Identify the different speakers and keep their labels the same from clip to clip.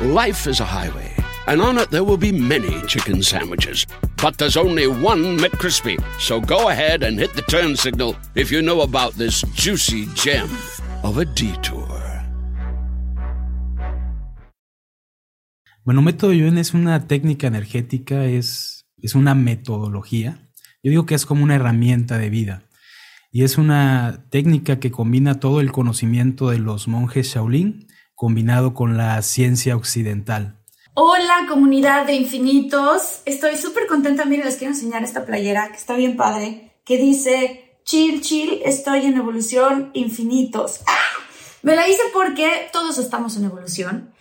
Speaker 1: Life is a highway, and on it there will be many chicken sandwiches. But there's only one McCrispy. So go ahead and hit the turn signal if you know about this juicy gem of a detour.
Speaker 2: Bueno, método Yuen es una técnica energética, es, es una metodología. Yo digo que es como una herramienta de vida. Y es una técnica que combina todo el conocimiento de los monjes Shaolin combinado con la ciencia occidental.
Speaker 3: Hola comunidad de infinitos, estoy súper contenta, miren, les quiero enseñar esta playera que está bien padre, que dice, chill, chill, estoy en evolución, infinitos. ¡Ah! Me la hice porque todos estamos en evolución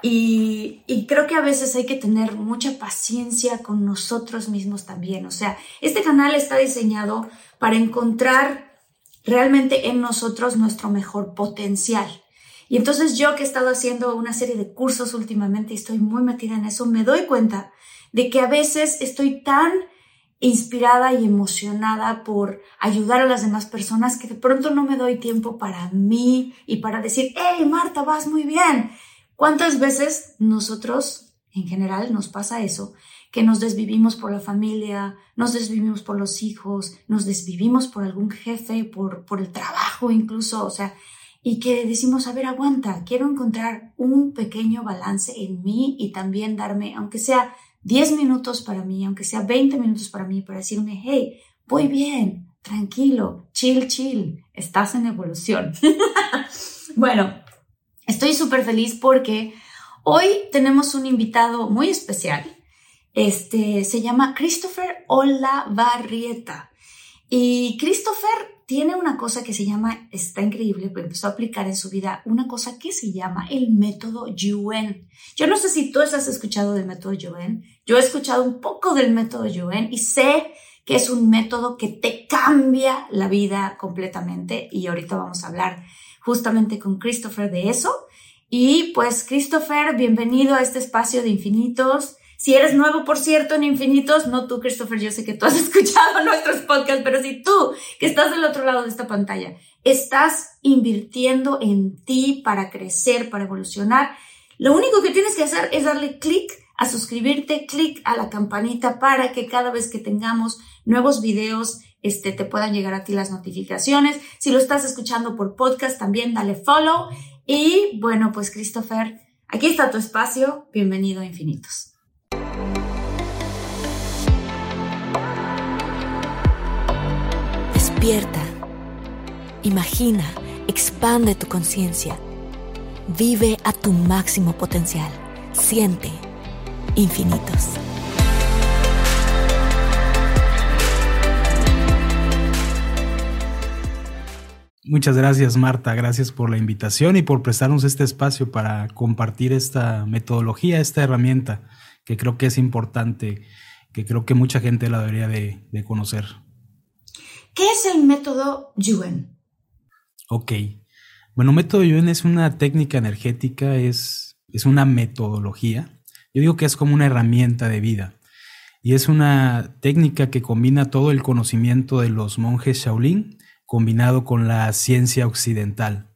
Speaker 3: y, y, creo que a veces hay que tener mucha paciencia con nosotros mismos también. O sea, este canal está diseñado para encontrar realmente en nosotros nuestro mejor potencial. Y entonces yo que he estado haciendo una serie de cursos últimamente y estoy muy metida en eso, me doy cuenta de que a veces estoy tan inspirada y emocionada por ayudar a las demás personas que de pronto no me doy tiempo para mí y para decir, hey Marta, vas muy bien. ¿Cuántas veces nosotros, en general, nos pasa eso? Que nos desvivimos por la familia, nos desvivimos por los hijos, nos desvivimos por algún jefe, por, por el trabajo incluso, o sea, y que decimos, a ver, aguanta, quiero encontrar un pequeño balance en mí y también darme, aunque sea 10 minutos para mí, aunque sea 20 minutos para mí, para decirme, hey, voy bien, tranquilo, chill, chill, estás en evolución. bueno, Estoy súper feliz porque hoy tenemos un invitado muy especial. Este se llama Christopher Olavarrieta. Y Christopher tiene una cosa que se llama, está increíble, porque empezó a aplicar en su vida una cosa que se llama el método Yuen. Yo no sé si tú has escuchado del método Yuen. Yo he escuchado un poco del método Yuen y sé que es un método que te cambia la vida completamente. Y ahorita vamos a hablar justamente con Christopher de eso. Y pues Christopher, bienvenido a este espacio de infinitos. Si eres nuevo, por cierto, en Infinitos, no tú, Christopher, yo sé que tú has escuchado nuestros podcasts, pero si tú, que estás del otro lado de esta pantalla, estás invirtiendo en ti para crecer, para evolucionar, lo único que tienes que hacer es darle clic a suscribirte, clic a la campanita para que cada vez que tengamos nuevos videos, este, te puedan llegar a ti las notificaciones. Si lo estás escuchando por podcast, también dale follow. Y bueno, pues Christopher, aquí está tu espacio. Bienvenido a Infinitos.
Speaker 4: Despierta. Imagina, expande tu conciencia. Vive a tu máximo potencial. Siente infinitos.
Speaker 2: Muchas gracias Marta, gracias por la invitación y por prestarnos este espacio para compartir esta metodología, esta herramienta que creo que es importante, que creo que mucha gente la debería de, de conocer.
Speaker 3: ¿Qué es el método Yuen?
Speaker 2: Ok, bueno, método Yuen es una técnica energética, es, es una metodología. Yo digo que es como una herramienta de vida y es una técnica que combina todo el conocimiento de los monjes Shaolin combinado con la ciencia occidental.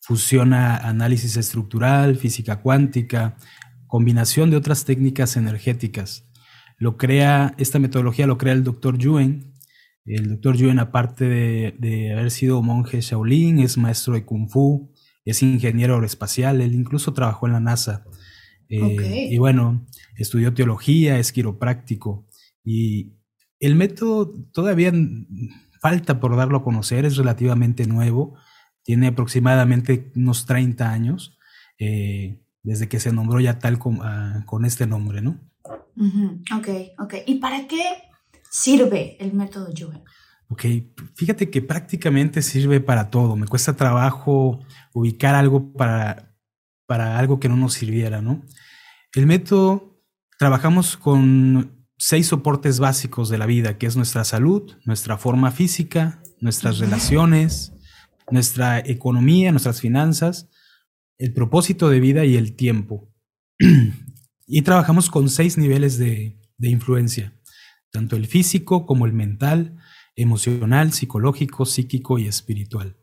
Speaker 2: Fusiona análisis estructural, física cuántica, combinación de otras técnicas energéticas. Lo crea, esta metodología lo crea el doctor Yuen. El doctor Yuen, aparte de, haber sido monje Shaolin, es maestro de Kung Fu, es ingeniero aeroespacial, él incluso trabajó en la NASA. Eh, y bueno, estudió teología, es quiropráctico. Y el método todavía falta por darlo a conocer, es relativamente nuevo, tiene aproximadamente unos 30 años, eh, desde que se nombró ya tal con, ah, con este nombre, ¿no?
Speaker 3: Ok, ok. ¿Y para qué sirve el método Yuen?
Speaker 2: Ok, fíjate que prácticamente sirve para todo. Me cuesta trabajo ubicar algo para, para algo que no nos sirviera, ¿no? El método, trabajamos con seis soportes básicos de la vida, que es nuestra salud, nuestra forma física, nuestras relaciones, nuestra economía, nuestras finanzas, el propósito de vida y el tiempo. y trabajamos con seis niveles de, de influencia, tanto el físico como el mental, emocional, psicológico, psíquico y espiritual.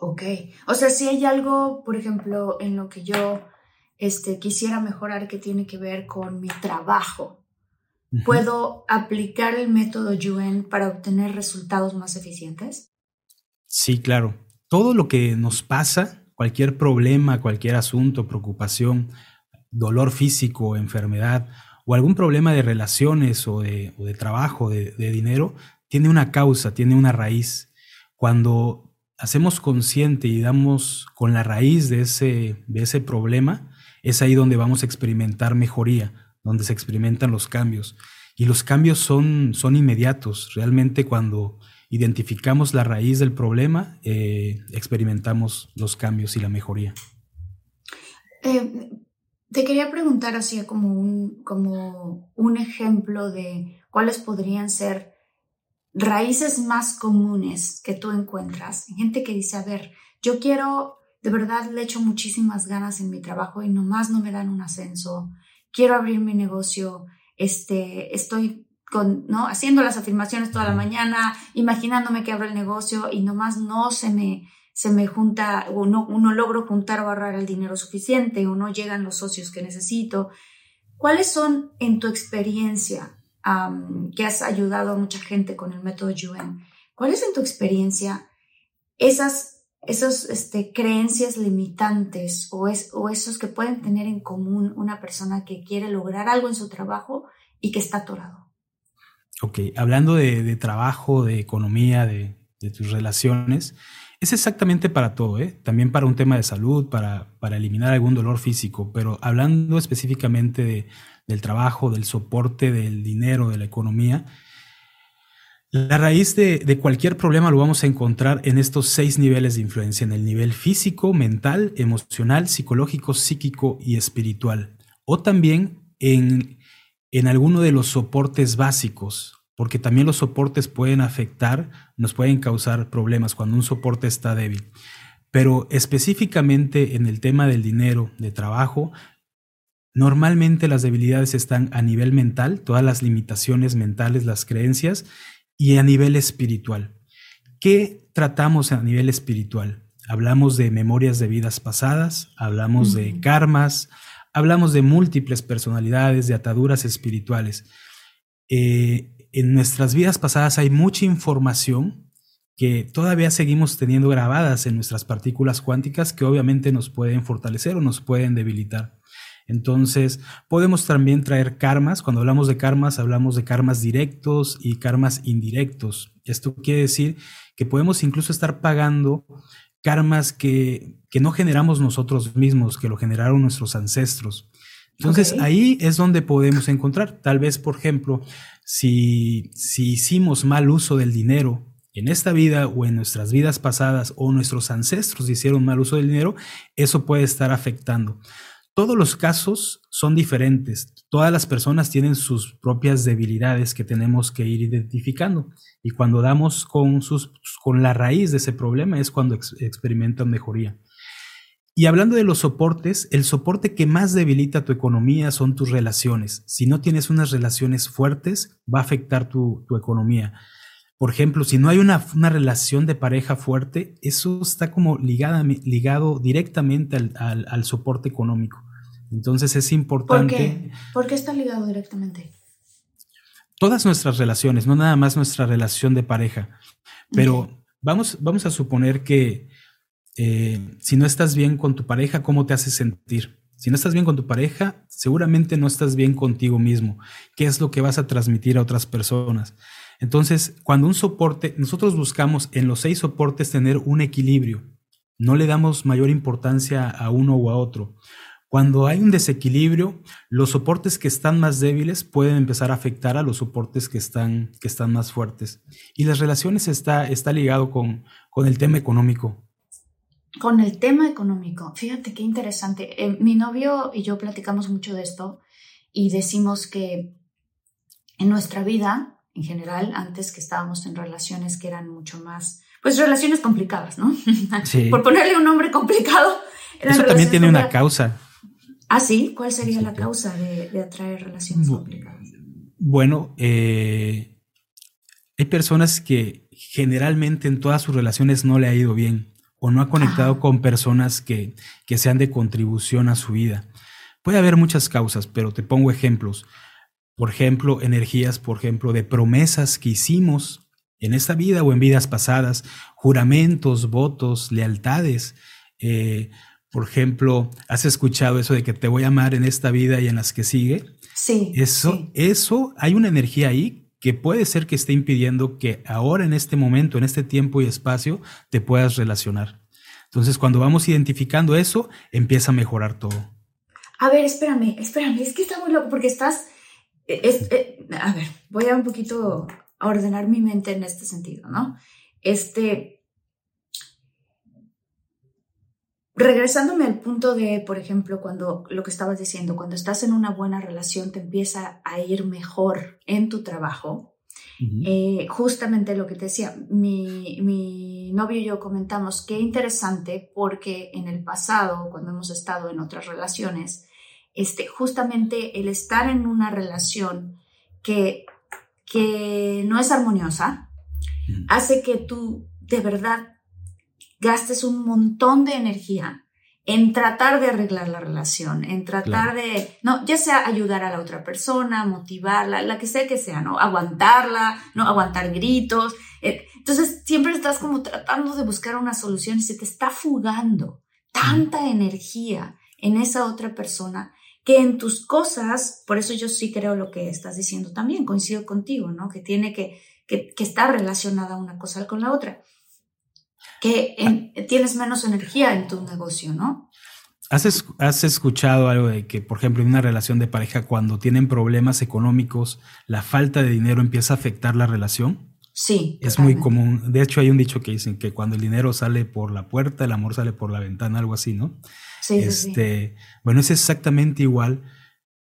Speaker 3: Ok, o sea, si hay algo, por ejemplo, en lo que yo este, quisiera mejorar que tiene que ver con mi trabajo, ¿puedo aplicar el método Yuen para obtener resultados más eficientes?
Speaker 2: Sí, claro. Todo lo que nos pasa, cualquier problema, cualquier asunto, preocupación, dolor físico, enfermedad o algún problema de relaciones o de, trabajo, de, de dinero, tiene una causa, tiene una raíz. Cuando hacemos consciente y damos con la raíz de ese, de ese problema, es ahí donde vamos a experimentar mejoría, donde se experimentan los cambios. Y los cambios son, son inmediatos. Realmente cuando identificamos la raíz del problema, eh, experimentamos los cambios y la mejoría.
Speaker 3: Eh, te quería preguntar así como un, como un ejemplo de cuáles podrían ser raíces más comunes que tú encuentras, gente que dice, a ver, yo quiero, de verdad le echo muchísimas ganas en mi trabajo y nomás no me dan un ascenso, quiero abrir mi negocio, este, estoy con, ¿no? haciendo las afirmaciones toda la mañana, imaginándome que abro el negocio y nomás no se me, se me junta o no, no logro juntar o ahorrar el dinero suficiente o no llegan los socios que necesito. ¿Cuáles son en tu experiencia que has ayudado a mucha gente con el método Yuen. ¿Cuáles en tu experiencia esas, esos, este, creencias limitantes o, es, o esos que pueden tener en común una persona que quiere lograr algo en su trabajo y que está atorado?
Speaker 2: Ok, hablando de, trabajo, de economía, de, de, tus relaciones, es exactamente para todo, ¿eh? también para un tema de salud, para, para eliminar algún dolor físico, pero hablando específicamente de, del trabajo, del soporte, del dinero, de la economía. La raíz de, cualquier problema lo vamos a encontrar en estos seis niveles de influencia, en el nivel físico, mental, emocional, psicológico, psíquico y espiritual. O también en, en alguno de los soportes básicos, porque también los soportes pueden afectar, nos pueden causar problemas cuando un soporte está débil. Pero específicamente en el tema del dinero, de trabajo, Normalmente las debilidades están a nivel mental, todas las limitaciones mentales, las creencias, y a nivel espiritual. ¿Qué tratamos a nivel espiritual? Hablamos de memorias de vidas pasadas, hablamos de karmas, hablamos de múltiples personalidades, de ataduras espirituales. Eh, en nuestras vidas pasadas hay mucha información que todavía seguimos teniendo grabadas en nuestras partículas cuánticas que obviamente nos pueden fortalecer o nos pueden debilitar. Entonces, podemos también traer karmas. Cuando hablamos de karmas, hablamos de karmas directos y karmas indirectos. Esto quiere decir que podemos incluso estar pagando karmas que, no generamos nosotros mismos, que lo generaron nuestros ancestros. Entonces, ahí es donde podemos encontrar, tal vez, por ejemplo, si, hicimos mal uso del dinero en esta vida o en nuestras vidas pasadas o nuestros ancestros hicieron mal uso del dinero, eso puede estar afectando. Todos los casos son diferentes. Todas las personas tienen sus propias debilidades que tenemos que ir identificando. Y cuando damos con la raíz de ese problema es cuando experimentan mejoría. Y hablando de los soportes, el soporte que más debilita tu economía son tus relaciones. Si no tienes unas relaciones fuertes, va a afectar tu, tu economía. Por ejemplo, si no hay una, relación de pareja fuerte, eso está como ligado directamente al, soporte económico. Entonces es importante.
Speaker 3: ¿Por qué? ¿Por qué está ligado directamente?
Speaker 2: Todas nuestras relaciones, no nada más nuestra relación de pareja. Pero vamos, vamos a suponer que eh, si no estás bien con tu pareja, ¿cómo te hace sentir? Si no estás bien con tu pareja, seguramente no estás bien contigo mismo. ¿Qué es lo que vas a transmitir a otras personas? Entonces, cuando un soporte, nosotros buscamos en los seis soportes tener un equilibrio. No le damos mayor importancia a uno o a otro. Cuando hay un desequilibrio, los soportes que están más débiles pueden empezar a afectar a los soportes que están, que están más fuertes. Y las relaciones está, está ligado con, con el tema económico.
Speaker 3: Con el tema económico, fíjate qué interesante. Eh, mi novio y yo platicamos mucho de esto y decimos que en nuestra vida, en general, antes que estábamos en relaciones que eran mucho más, pues relaciones complicadas, ¿no? Sí. Por ponerle un nombre complicado.
Speaker 2: Eso también tiene una causa.
Speaker 3: Ah, sí. ¿Cuál sería la causa de, atraer relaciones complicadas?
Speaker 2: Bueno, eh, hay personas que generalmente en todas sus relaciones no le ha ido bien o no ha conectado con personas que, que sean de contribución a su vida. Puede haber muchas causas, pero te pongo ejemplos. Por ejemplo, energías, por ejemplo, de promesas que hicimos en esta vida o en vidas pasadas, juramentos, votos, lealtades. Eh, por ejemplo, ¿has escuchado eso de que te voy a amar en esta vida y en las que sigue?
Speaker 3: Sí.
Speaker 2: Eso, eso, hay una energía ahí que puede ser que esté impidiendo que ahora en este momento, en este tiempo y espacio, te puedas relacionar. Entonces, cuando vamos identificando eso, empieza a mejorar todo.
Speaker 3: A ver, espérame, espérame, es que está muy loco porque estás, eh, eh, a ver, voy a un poquito ordenar mi mente en este sentido, ¿no? Este, regresándome al punto de, por ejemplo, cuando lo que estabas diciendo, cuando estás en una buena relación te empieza a ir mejor en tu trabajo. Eh, justamente lo que te decía, mi, mi, novio y yo comentamos qué interesante porque en el pasado, cuando hemos estado en otras relaciones, este, justamente el estar en una relación que, que no es armoniosa, hace que tú de verdad gastes un montón de energía en tratar de arreglar la relación, en tratar de, no, ya sea ayudar a la otra persona, motivarla, la que sea que sea, ¿no? Aguantarla, ¿no? Aguantar gritos. Eh, entonces, siempre estás como tratando de buscar una solución y se te está fugando tanta energía en esa otra persona que en tus cosas, por eso yo sí creo lo que estás diciendo también, coincido contigo, ¿no? Que tiene que, que, que estar relacionada una cosa con la otra que tienes menos energía en tu negocio, ¿no?
Speaker 2: ¿Has, ¿Has, escuchado algo de que, por ejemplo, en una relación de pareja, cuando tienen problemas económicos, la falta de dinero empieza a afectar la relación?
Speaker 3: Sí.
Speaker 2: Es muy común. De hecho, hay un dicho que dicen que cuando el dinero sale por la puerta, el amor sale por la ventana, algo así, ¿no?
Speaker 3: Sí. Este,
Speaker 2: Bueno, es exactamente igual.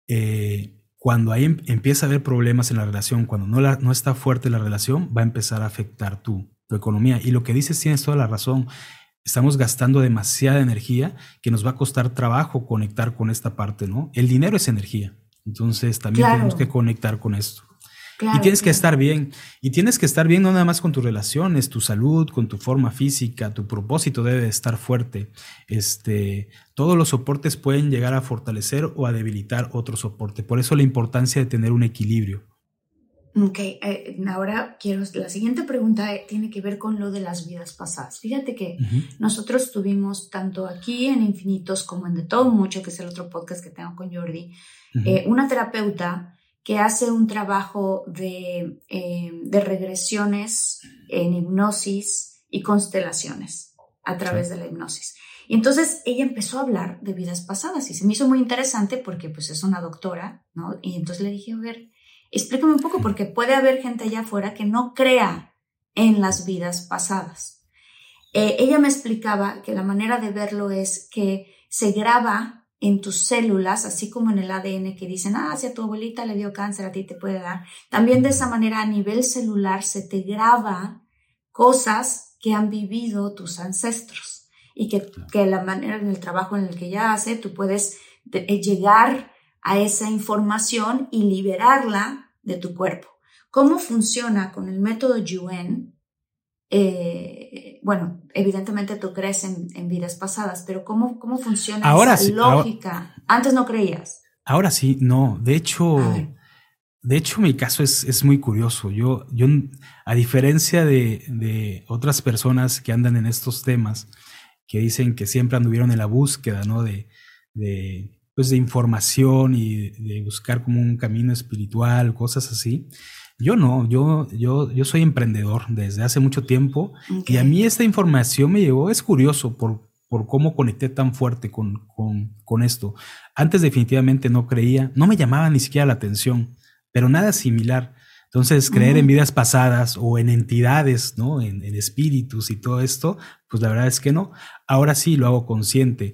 Speaker 2: Eh, cuando ahí em, empieza a haber problemas en la relación, cuando no, la, no está fuerte la relación, va a empezar a afectar tu, tu economía. Y lo que dices tienes toda la razón. Estamos gastando demasiada energía que nos va a costar trabajo conectar con esta parte, ¿no? El dinero es energía. Entonces también tenemos que conectar con esto. y tienes que estar bien. Y tienes que estar bien no nada más con tus relaciones, tu salud, con tu forma física, tu propósito debe estar fuerte. Este, todos los soportes pueden llegar a fortalecer o a debilitar otro soporte. Por eso la importancia de tener un equilibrio.
Speaker 3: Ok, eh, ahora quiero, la siguiente pregunta eh, tiene que ver con lo de las vidas pasadas. Fíjate que nosotros tuvimos tanto aquí en Infinitos como en De Todo Mucho, que es el otro podcast que tengo con Jordi, eh, una terapeuta que hace un trabajo de, de, regresiones en hipnosis y constelaciones a través de la hipnosis. Y entonces ella empezó a hablar de vidas pasadas y se me hizo muy interesante porque pues es una doctora, ¿no? Y entonces le dije, a ver, Explícame un poco porque puede haber gente allá afuera que no crea en las vidas pasadas. Eh, ella me explicaba que la manera de verlo es que se graba en tus células, así como en el ADN que dicen, ah, si a tu abuelita le dio cáncer, a ti te puede dar. También de esa manera a nivel celular se te graba cosas que han vivido tus ancestros y que, que la manera en el trabajo en el que ella hace, tú puedes eh, llegar a esa información y liberarla de tu cuerpo. ¿Cómo funciona con el método Yuen? Eh, bueno, evidentemente tú crees en, vidas pasadas, pero ¿cómo, cómo funciona
Speaker 2: ahora
Speaker 3: esa lógica? Antes no creías.
Speaker 2: Ahora sí, no. De hecho, de hecho, mi caso es, es, muy curioso. Yo, yo a diferencia de, de, otras personas que andan en estos temas, que dicen que siempre anduvieron en la búsqueda, ¿no? De, de pues, de información y de buscar como un camino espiritual, cosas así. Yo no, yo, yo, yo soy emprendedor desde hace mucho tiempo y a mí esta información me llegó, es curioso por, por cómo conecté tan fuerte con, con, con esto. Antes definitivamente no creía, no me llamaba ni siquiera la atención, pero nada similar. Entonces, creer en vidas pasadas o en entidades, ¿no? En, espíritus y todo esto, pues la verdad es que no. Ahora sí lo hago consciente.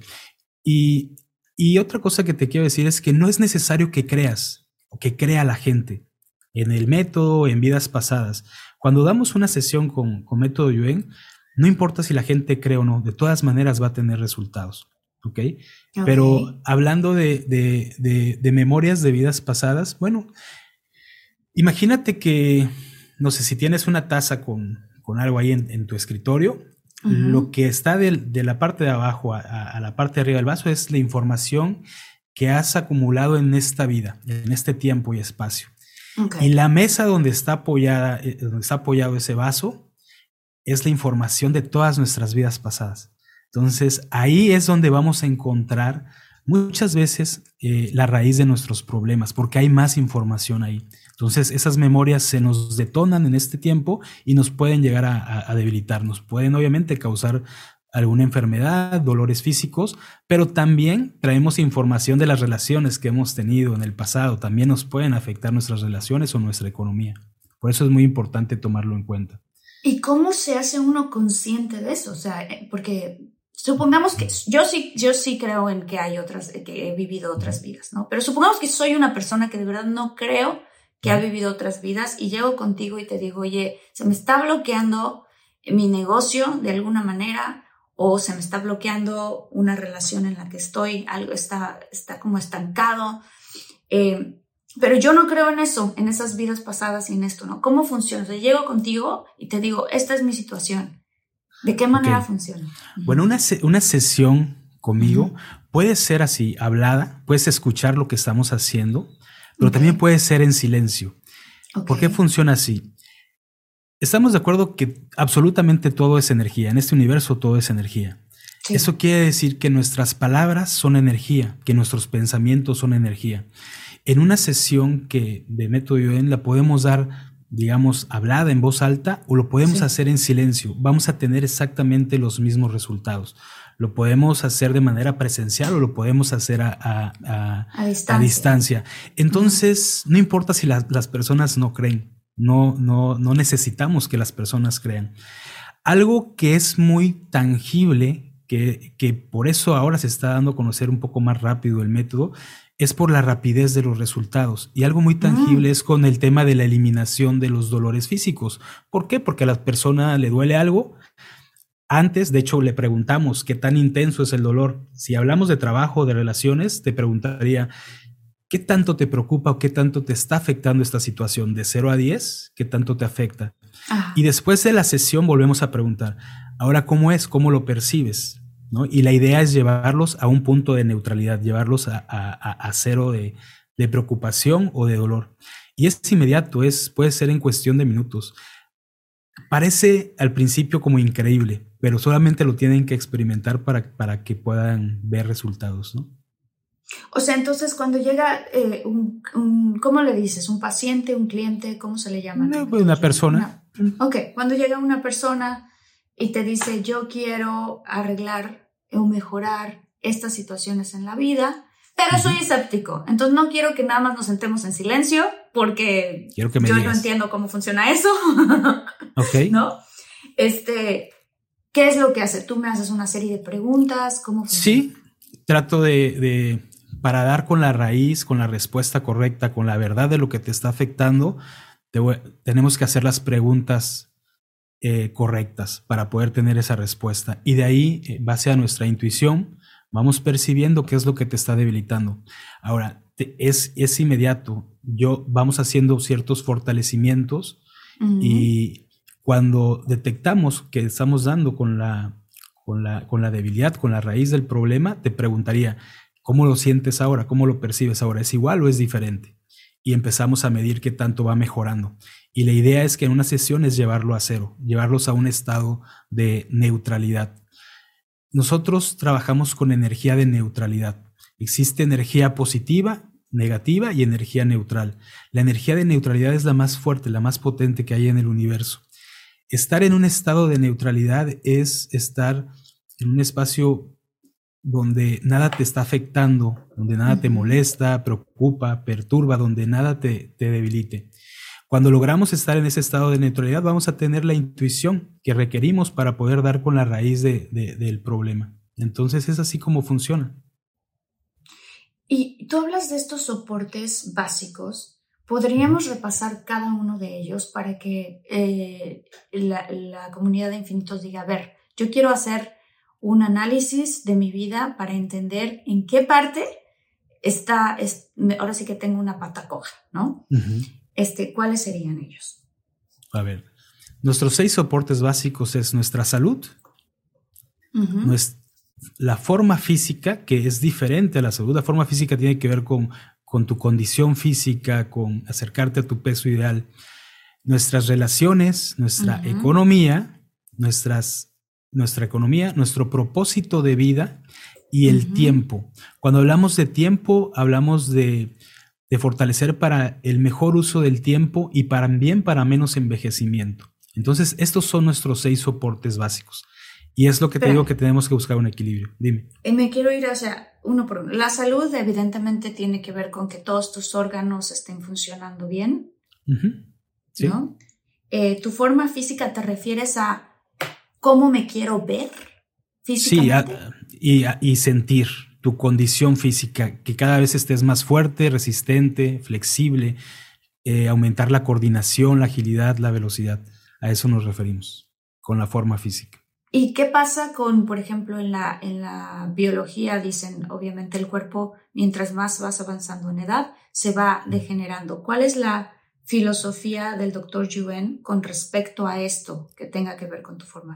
Speaker 2: Y, y otra cosa que te quiero decir es que no es necesario que creas o que crea la gente en el método, en vidas pasadas. Cuando damos una sesión con, con método Yuen, no importa si la gente cree o no, de todas maneras va a tener resultados. ¿ok? Pero hablando de, de, de, memorias de vidas pasadas, bueno, imagínate que, no sé, si tienes una taza con, con algo ahí en, tu escritorio, lo que está de, la parte de abajo a, la parte de arriba del vaso es la información que has acumulado en esta vida, en este tiempo y espacio. Y la mesa donde está apoyada, eh, donde está apoyado ese vaso, es la información de todas nuestras vidas pasadas. Entonces, ahí es donde vamos a encontrar muchas veces eh, la raíz de nuestros problemas, porque hay más información ahí. Entonces, esas memorias se nos detonan en este tiempo y nos pueden llegar a, a debilitarnos. Pueden obviamente causar alguna enfermedad, dolores físicos, pero también traemos información de las relaciones que hemos tenido en el pasado. También nos pueden afectar nuestras relaciones o nuestra economía. Por eso es muy importante tomarlo en cuenta.
Speaker 3: ¿Y cómo se hace uno consciente de eso? O sea, eh, porque supongamos que yo sí, yo sí creo en que hay otras, que he vivido otras vidas, ¿no? Pero supongamos que soy una persona que de verdad no creo que ha vivido otras vidas y llego contigo y te digo, oye, se me está bloqueando mi negocio de alguna manera o se me está bloqueando una relación en la que estoy, algo está, está como estancado. Eh, pero yo no creo en eso, en esas vidas pasadas y en esto, ¿no? ¿Cómo funciona? O sea, llego contigo y te digo, esta es mi situación. ¿De qué manera funciona?
Speaker 2: Bueno, una, una sesión conmigo puede ser así, hablada, puedes escuchar lo que estamos haciendo, pero también puede ser en silencio. ¿Por qué funciona así? Estamos de acuerdo que absolutamente todo es energía, en este universo todo es energía. Eso quiere decir que nuestras palabras son energía, que nuestros pensamientos son energía. En una sesión que de método Yoen la podemos dar digamos, hablada en voz alta o lo podemos hacer en silencio. Vamos a tener exactamente los mismos resultados. Lo podemos hacer de manera presencial o lo podemos hacer a, distancia. Entonces, no importa si las personas no creen, no, no, no necesitamos que las personas crean. Algo que es muy tangible, que, que por eso ahora se está dando a conocer un poco más rápido el método, es por la rapidez de los resultados. Y algo muy tangible mm. es con el tema de la eliminación de los dolores físicos. ¿Por qué? Porque a la persona le duele algo. Antes, de hecho, le preguntamos qué tan intenso es el dolor. Si hablamos de trabajo, de relaciones, te preguntaría, ¿qué tanto te preocupa o qué tanto te está afectando esta situación? De 0 a 10, ¿qué tanto te afecta? Y después de la sesión volvemos a preguntar, ahora, ¿cómo es? ¿Cómo lo percibes? Y la idea es llevarlos a un punto de neutralidad, llevarlos a, cero de, preocupación o de dolor. Y es inmediato, es, puede ser en cuestión de minutos. Parece al principio como increíble, pero solamente lo tienen que experimentar para, para que puedan ver resultados, ¿no?
Speaker 3: O sea, entonces cuando llega eh, un, ¿cómo le dices? ¿Un paciente, un cliente? ¿Cómo se le llama?
Speaker 2: una persona.
Speaker 3: ok, cuando llega una persona y te dice, yo quiero arreglar o mejorar estas situaciones en la vida, pero soy escéptico. Entonces no quiero que nada más nos sentemos en silencio porque yo no entiendo cómo funciona eso. ok. ¿No? Este, ¿qué es lo que hace? Tú me haces una serie de preguntas, ¿cómo
Speaker 2: Sí, trato de, para dar con la raíz, con la respuesta correcta, con la verdad de lo que te está afectando, tenemos que hacer las preguntas eh, correctas para poder tener esa respuesta. Y de ahí, eh, base a nuestra intuición, vamos percibiendo qué es lo que te está debilitando. Ahora, es, es inmediato. Yo vamos haciendo ciertos fortalecimientos y cuando detectamos que estamos dando con la, con, la, con la debilidad, con la raíz del problema, te preguntaría, ¿cómo lo sientes ahora? ¿Cómo lo percibes ahora? ¿Es igual o es diferente? Y empezamos a medir qué tanto va mejorando. Y la idea es que en una sesión es llevarlo a cero, llevarlos a un estado de neutralidad. Nosotros trabajamos con energía de neutralidad. Existe energía positiva, negativa y energía neutral. La energía de neutralidad es la más fuerte, la más potente que hay en el universo. Estar en un estado de neutralidad es estar en un espacio donde nada te está afectando, donde nada te molesta, preocupa, perturba, donde nada te, te debilite. Cuando logramos estar en ese estado de neutralidad, vamos a tener la intuición que requerimos para poder dar con la raíz del problema. Entonces es así como funciona.
Speaker 3: Y tú hablas de estos soportes básicos. ¿Podríamos repasar cada uno de ellos para que eh, la, la comunidad de infinitos diga, a ver, yo quiero hacer un análisis de mi vida para entender en qué parte está, ahora sí que tengo una pata coja, ¿no? este, ¿Cuáles serían ellos?
Speaker 2: A ver, nuestros seis soportes básicos es nuestra salud, la forma física, que es diferente a la salud. La forma física tiene que ver con, con tu condición física, con acercarte a tu peso ideal. Nuestras relaciones, nuestra economía, nuestras, nuestra economía, nuestro propósito de vida y el tiempo. Cuando hablamos de tiempo, hablamos de, fortalecer para el mejor uso del tiempo y también para menos envejecimiento. Entonces, estos son nuestros seis soportes básicos. Y es lo que te digo que tenemos que buscar un equilibrio. Dime.
Speaker 3: Y me quiero ir hacia uno por uno. La salud evidentemente tiene que ver con que todos tus órganos estén funcionando bien. ¿Sí? ¿no? Eh, ¿Tu forma física te refieres a cómo me quiero ver?
Speaker 2: Sí, y, sentir tu condición física, que cada vez estés más fuerte, resistente, flexible, eh, aumentar la coordinación, la agilidad, la velocidad. A eso nos referimos con la forma física.
Speaker 3: ¿Y qué pasa con, por ejemplo, en la, en la biología? Dicen, obviamente, el cuerpo, mientras más vas avanzando en edad, se va degenerando. ¿Cuál es la filosofía del doctor Yuen con respecto a esto que tenga que ver con tu forma?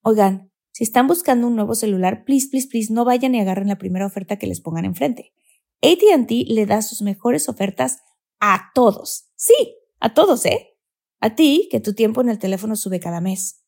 Speaker 4: Oigan, si están buscando un nuevo celular, please, please, please, no vayan y agarren la primera oferta que les pongan enfrente. ATT le da sus mejores ofertas a todos. Sí, a todos, ¿eh? A ti, que tu tiempo en el teléfono sube cada mes.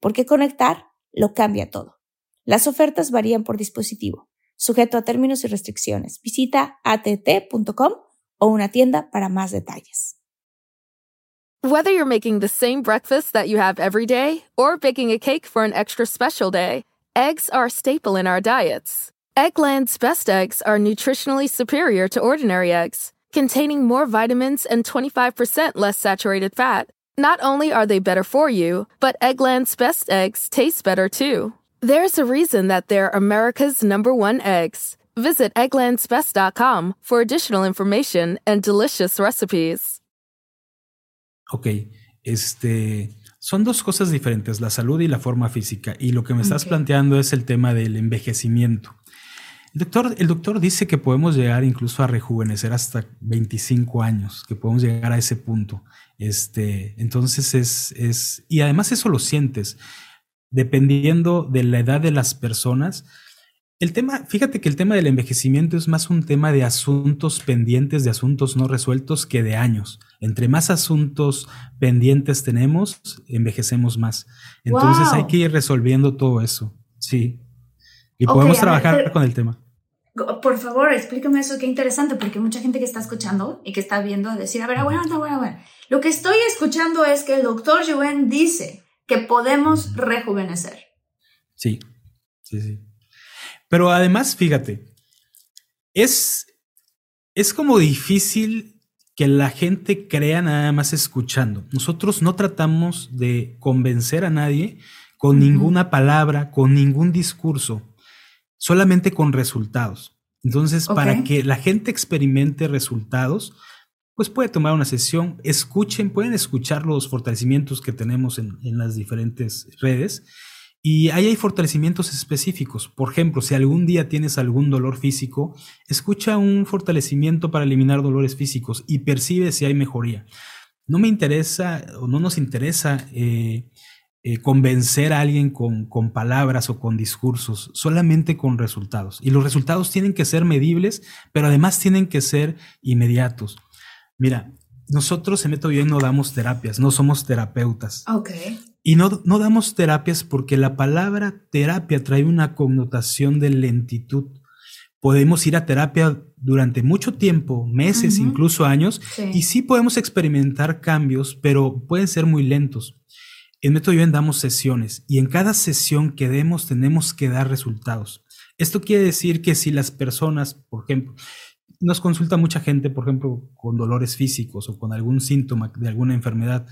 Speaker 4: porque conectar lo cambia todo. Las ofertas varían por dispositivo, sujeto a términos y restricciones. Visita att.com o una tienda para más detalles.
Speaker 5: Whether you're making the same breakfast that you have every day or baking a cake for an extra special day, eggs are a staple in our diets. Eggland's best eggs are nutritionally superior to ordinary eggs, containing more vitamins and 25% less saturated fat. Not only are they better for you, but Eggland's best eggs taste better too. There's a reason that they're America's number one eggs. Visit egglandsbest.com for additional information and delicious recipes.
Speaker 2: Ok, este, son dos cosas diferentes, la salud y la forma física. Y lo que me estás planteando es el tema del envejecimiento. El doctor, el doctor dice que podemos llegar incluso a rejuvenecer hasta 25 años, que podemos llegar a ese punto. Este, entonces es, es, y además eso lo sientes. Dependiendo de la edad de las personas, el tema, fíjate que el tema del envejecimiento es más un tema de asuntos pendientes, de asuntos no resueltos que de años. Entre más asuntos pendientes tenemos, envejecemos más. Entonces hay que ir resolviendo todo eso. Sí. Y podemos trabajar con el tema.
Speaker 3: Por favor, explícame eso, qué interesante, porque mucha gente que está escuchando y que está viendo decir, a ver, bueno, bueno, bueno. Lo que estoy escuchando es que el doctor Joen dice que podemos rejuvenecer.
Speaker 2: Sí, sí, sí. Pero además, fíjate, es, es como difícil que la gente crea nada más escuchando. Nosotros no tratamos de convencer a nadie con ninguna palabra, con ningún discurso, solamente con resultados. Entonces, para que la gente experimente resultados, pues puede tomar una sesión, escuchen, pueden escuchar los fortalecimientos que tenemos en, en las diferentes redes y ahí hay fortalecimientos específicos. Por ejemplo, si algún día tienes algún dolor físico, escucha un fortalecimiento para eliminar dolores físicos y percibe si hay mejoría. No me interesa o no nos interesa eh, eh, convencer a alguien con, con, palabras o con discursos, solamente con resultados. Y los resultados tienen que ser medibles, pero además tienen que ser inmediatos. Mira, nosotros en Método Bien no damos terapias, no somos terapeutas.
Speaker 3: Ok.
Speaker 2: Y no, no damos terapias porque la palabra terapia trae una connotación de lentitud. Podemos ir a terapia durante mucho tiempo, meses, incluso años,
Speaker 3: Sí.
Speaker 2: y sí podemos experimentar cambios, pero pueden ser muy lentos. En Método Bien damos sesiones y en cada sesión que demos tenemos que dar resultados. Esto quiere decir que si las personas, por ejemplo, nos consulta mucha gente, por ejemplo, con dolores físicos o con algún síntoma de alguna enfermedad,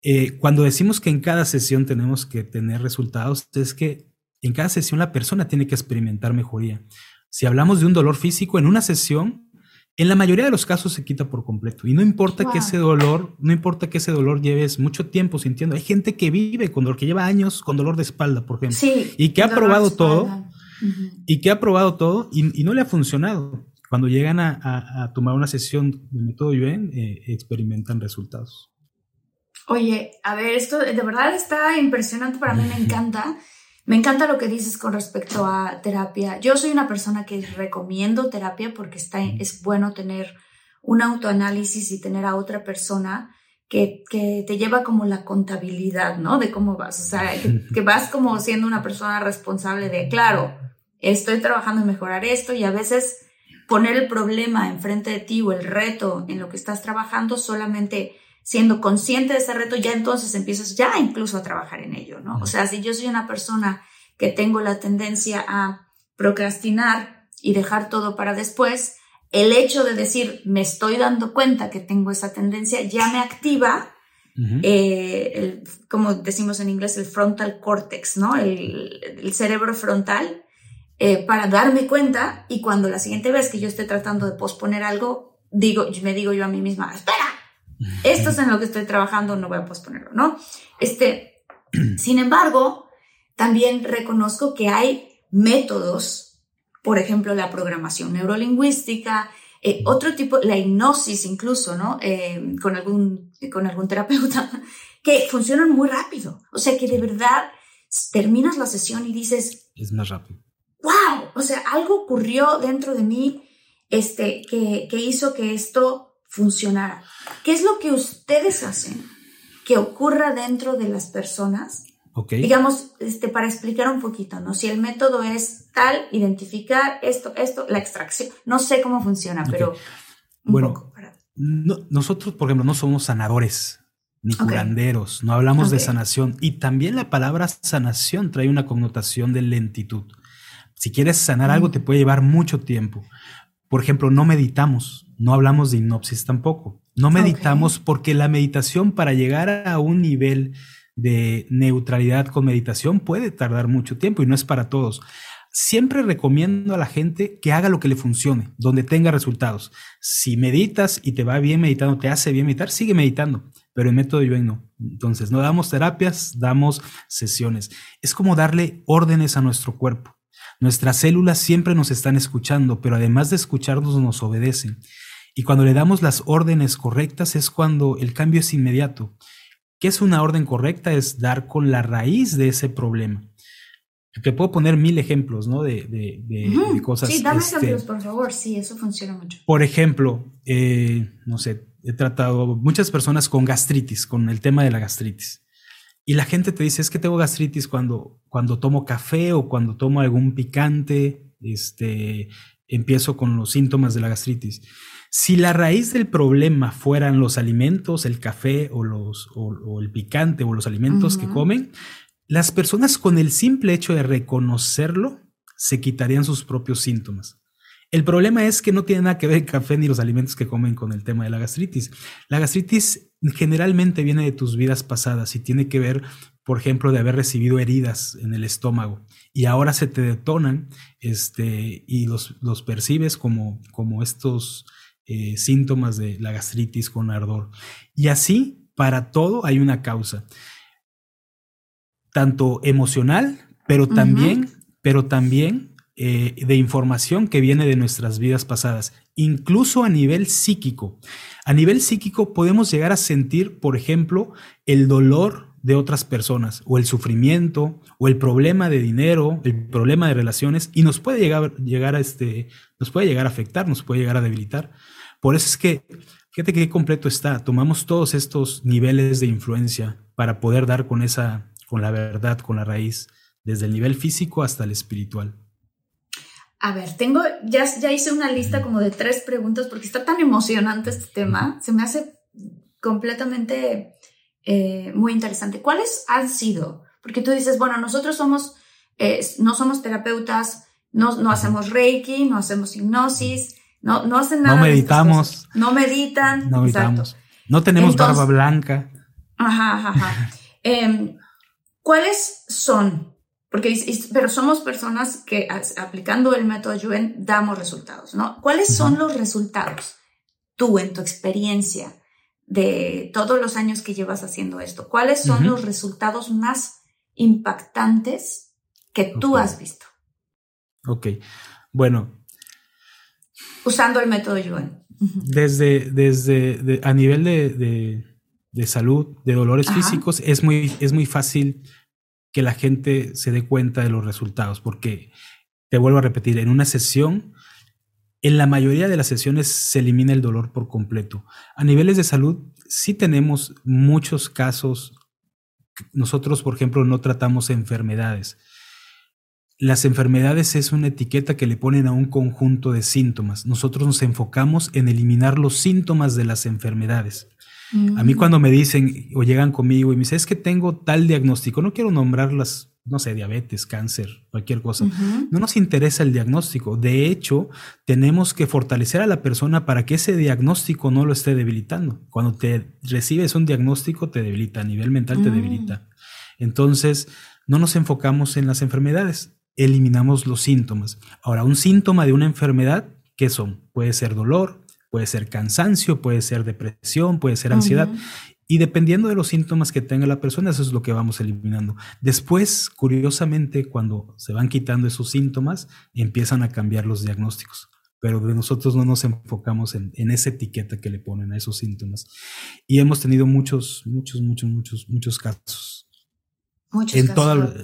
Speaker 2: eh, cuando decimos que en cada sesión tenemos que tener resultados, es que en cada sesión la persona tiene que experimentar mejoría. Si hablamos de un dolor físico, en una sesión, en la mayoría de los casos se quita por completo. Y no importa que
Speaker 3: Wow.
Speaker 2: ese dolor, no importa que ese dolor lleves mucho tiempo sintiendo. Hay gente que vive con dolor, que lleva años con dolor de espalda, por ejemplo.
Speaker 3: Sí.
Speaker 2: Y que ha probado todo.
Speaker 3: espalda. Ujú.
Speaker 2: Y que ha probado todo y, y no le ha funcionado. Cuando llegan a, a- a tomar una sesión de método Yuen, eh, experimentan resultados.
Speaker 3: Oye, a ver, esto de verdad está impresionante para mí, me encanta. Me encanta lo que dices con respecto a terapia. Yo soy una persona que recomiendo terapia porque está, es bueno tener un autoanálisis y tener a otra persona que, que te lleva como la contabilidad, ¿no? De cómo vas. O sea, que, que vas como siendo una persona responsable de, claro, estoy trabajando en mejorar esto y a veces poner el problema enfrente de ti o el reto en lo que estás trabajando solamente siendo consciente de ese reto, ya entonces empiezas ya incluso a trabajar en ello, ¿no? O sea, si yo soy una persona que tengo la tendencia a procrastinar y dejar todo para después, el hecho de decir, me estoy dando cuenta que tengo esa tendencia, ya me activa, eh, el- como decimos en inglés, el frontal cortex, ¿no? El, el cerebro frontal, eh, para darme cuenta y cuando la siguiente vez que yo esté tratando de posponer algo, digo, me digo yo a mí misma, espera, esto es en lo que estoy trabajando, no voy a posponerlo, ¿no? Este, sin embargo, también reconozco que hay métodos, por ejemplo, la programación neurolingüística, eh, otro tipo, la hipnosis incluso, ¿no? Eh, con, algún, con algún terapeuta, que funcionan muy rápido. O sea, que de verdad terminas la sesión y dices,
Speaker 2: Es más rápido.
Speaker 3: wow, o sea, algo ocurrió dentro de mí este, que, que hizo que esto funcionara. ¿Qué es lo que ustedes hacen que ocurra dentro de las personas?
Speaker 2: Ok.
Speaker 3: Digamos, este, para explicar un poquito, ¿no? Si el método es tal, identificar esto, esto, la extracción, no sé cómo funciona, pero un
Speaker 2: Bueno,
Speaker 3: poco para-
Speaker 2: No- nosotros, por ejemplo, no somos sanadores ni curanderos, no hablamos de sanación. Y también la palabra sanación trae una connotación de lentitud. Si quieres sanar algo,
Speaker 3: Mm.
Speaker 2: te puede llevar mucho tiempo. Por ejemplo, no meditamos, no hablamos de hipnosis tampoco. No meditamos porque la meditación para llegar a un nivel de neutralidad con meditación puede tardar mucho tiempo y no es para todos. Siempre recomiendo a la gente que haga lo que le funcione, donde tenga resultados. Si meditas y te va bien meditando, te hace bien meditar, sigue meditando, pero en método Yuen no. Entonces, no damos terapias, damos sesiones. Es como darle órdenes a nuestro cuerpo. Nuestras células siempre nos están escuchando, pero además de escucharnos nos obedecen. Y cuando le damos las órdenes correctas es cuando el cambio es inmediato. ¿Qué es una orden correcta? Es dar con la raíz de ese problema. Te puedo poner mil ejemplos, ¿no? De, de- de-
Speaker 3: Ujú.
Speaker 2: de cosas.
Speaker 3: Sí, dame
Speaker 2: este,
Speaker 3: ejemplos, por favor. Sí, eso funciona mucho.
Speaker 2: por ejemplo, eh, no sé, he tratado muchas personas con gastritis, con el tema de la gastritis. Y la gente te dice, es que tengo gastritis cuando, cuando tomo café o cuando tomo algún picante, este, empiezo con los síntomas de la gastritis. Si la raíz del problema fueran los alimentos, el café o, los, o, o el picante o los alimentos que comen, las personas con el simple hecho de reconocerlo se quitarían sus propios síntomas. El problema es que no tiene nada que ver el café ni los alimentos que comen con el tema de la gastritis. La gastritis generalmente viene de tus vidas pasadas y tiene que ver, por ejemplo, de haber recibido heridas en el estómago y ahora se te detonan este, y los, los percibes como, como estos eh, síntomas de la gastritis con ardor. Y así, para todo hay una causa, tanto emocional, pero también, pero también eh, de información que viene de nuestras vidas pasadas, incluso a nivel psíquico. A nivel psíquico podemos llegar a sentir, por ejemplo, el dolor de otras personas o el sufrimiento o el problema de dinero, el problema de relaciones y nos puede llegar, llegar a este, nos puede llegar a afectar, nos puede llegar a debilitar. Por eso es que Fíjate qué completo está. Tomamos todos estos niveles de influencia para poder dar con esa, con la verdad, con la raíz, desde el nivel físico hasta el espiritual.
Speaker 3: A ver, tengo, ya, ya hice una lista como de tres preguntas porque está tan emocionante este tema. Se me hace completamente eh, muy interesante. ¿Cuáles han sido? Porque tú dices, bueno, nosotros somos, eh, no somos terapeutas, no, no hacemos reiki, no hacemos hipnosis, no, no hacen nada.
Speaker 2: No meditamos.
Speaker 3: No meditan.
Speaker 2: No meditamos. No tenemos barba blanca.
Speaker 3: Ajá, ajá, ajá. Em, ¿Cuáles son? Porque, pero somos personas que aplicando el método Yuen damos resultados, ¿no? ¿Cuáles son los resultados? Tú, en tu experiencia de todos los años que llevas haciendo esto, ¿cuáles son los resultados más impactantes que tú has visto?
Speaker 2: Ok, bueno.
Speaker 3: Usando el método Yuan.
Speaker 2: Desde, desde a nivel de, de, salud, de dolores físicos, es muy, es muy fácil que la gente se dé cuenta de los resultados, porque te vuelvo a repetir, en una sesión, en la mayoría de las sesiones se elimina el dolor por completo. A niveles de salud, sí tenemos muchos casos. Nosotros, por ejemplo, no tratamos enfermedades las enfermedades es una etiqueta que le ponen a un conjunto de síntomas. Nosotros nos enfocamos en eliminar los síntomas de las enfermedades. A mí mm. cuando me dicen o llegan conmigo y me dicen, es que tengo tal diagnóstico, no quiero nombrarlas, no sé, diabetes, cáncer, cualquier cosa. No nos interesa el diagnóstico. De hecho, tenemos que fortalecer a la persona para que ese diagnóstico no lo esté debilitando. Cuando te recibes un diagnóstico, te debilita, a nivel mental te mm. debilita. Entonces, no nos enfocamos en las enfermedades eliminamos los síntomas. Ahora, un síntoma de una enfermedad, ¿qué son? Puede ser dolor, puede ser cansancio, puede ser depresión, puede ser ansiedad. Y dependiendo de los síntomas que tenga la persona, eso es lo que vamos eliminando. Después, curiosamente, cuando se van quitando esos síntomas, empiezan a cambiar los diagnósticos. Pero de nosotros no nos enfocamos en, esa etiqueta que le ponen a esos síntomas. Y hemos tenido muchos, muchos, muchos, muchos, muchos casos.
Speaker 3: Muchos en casos.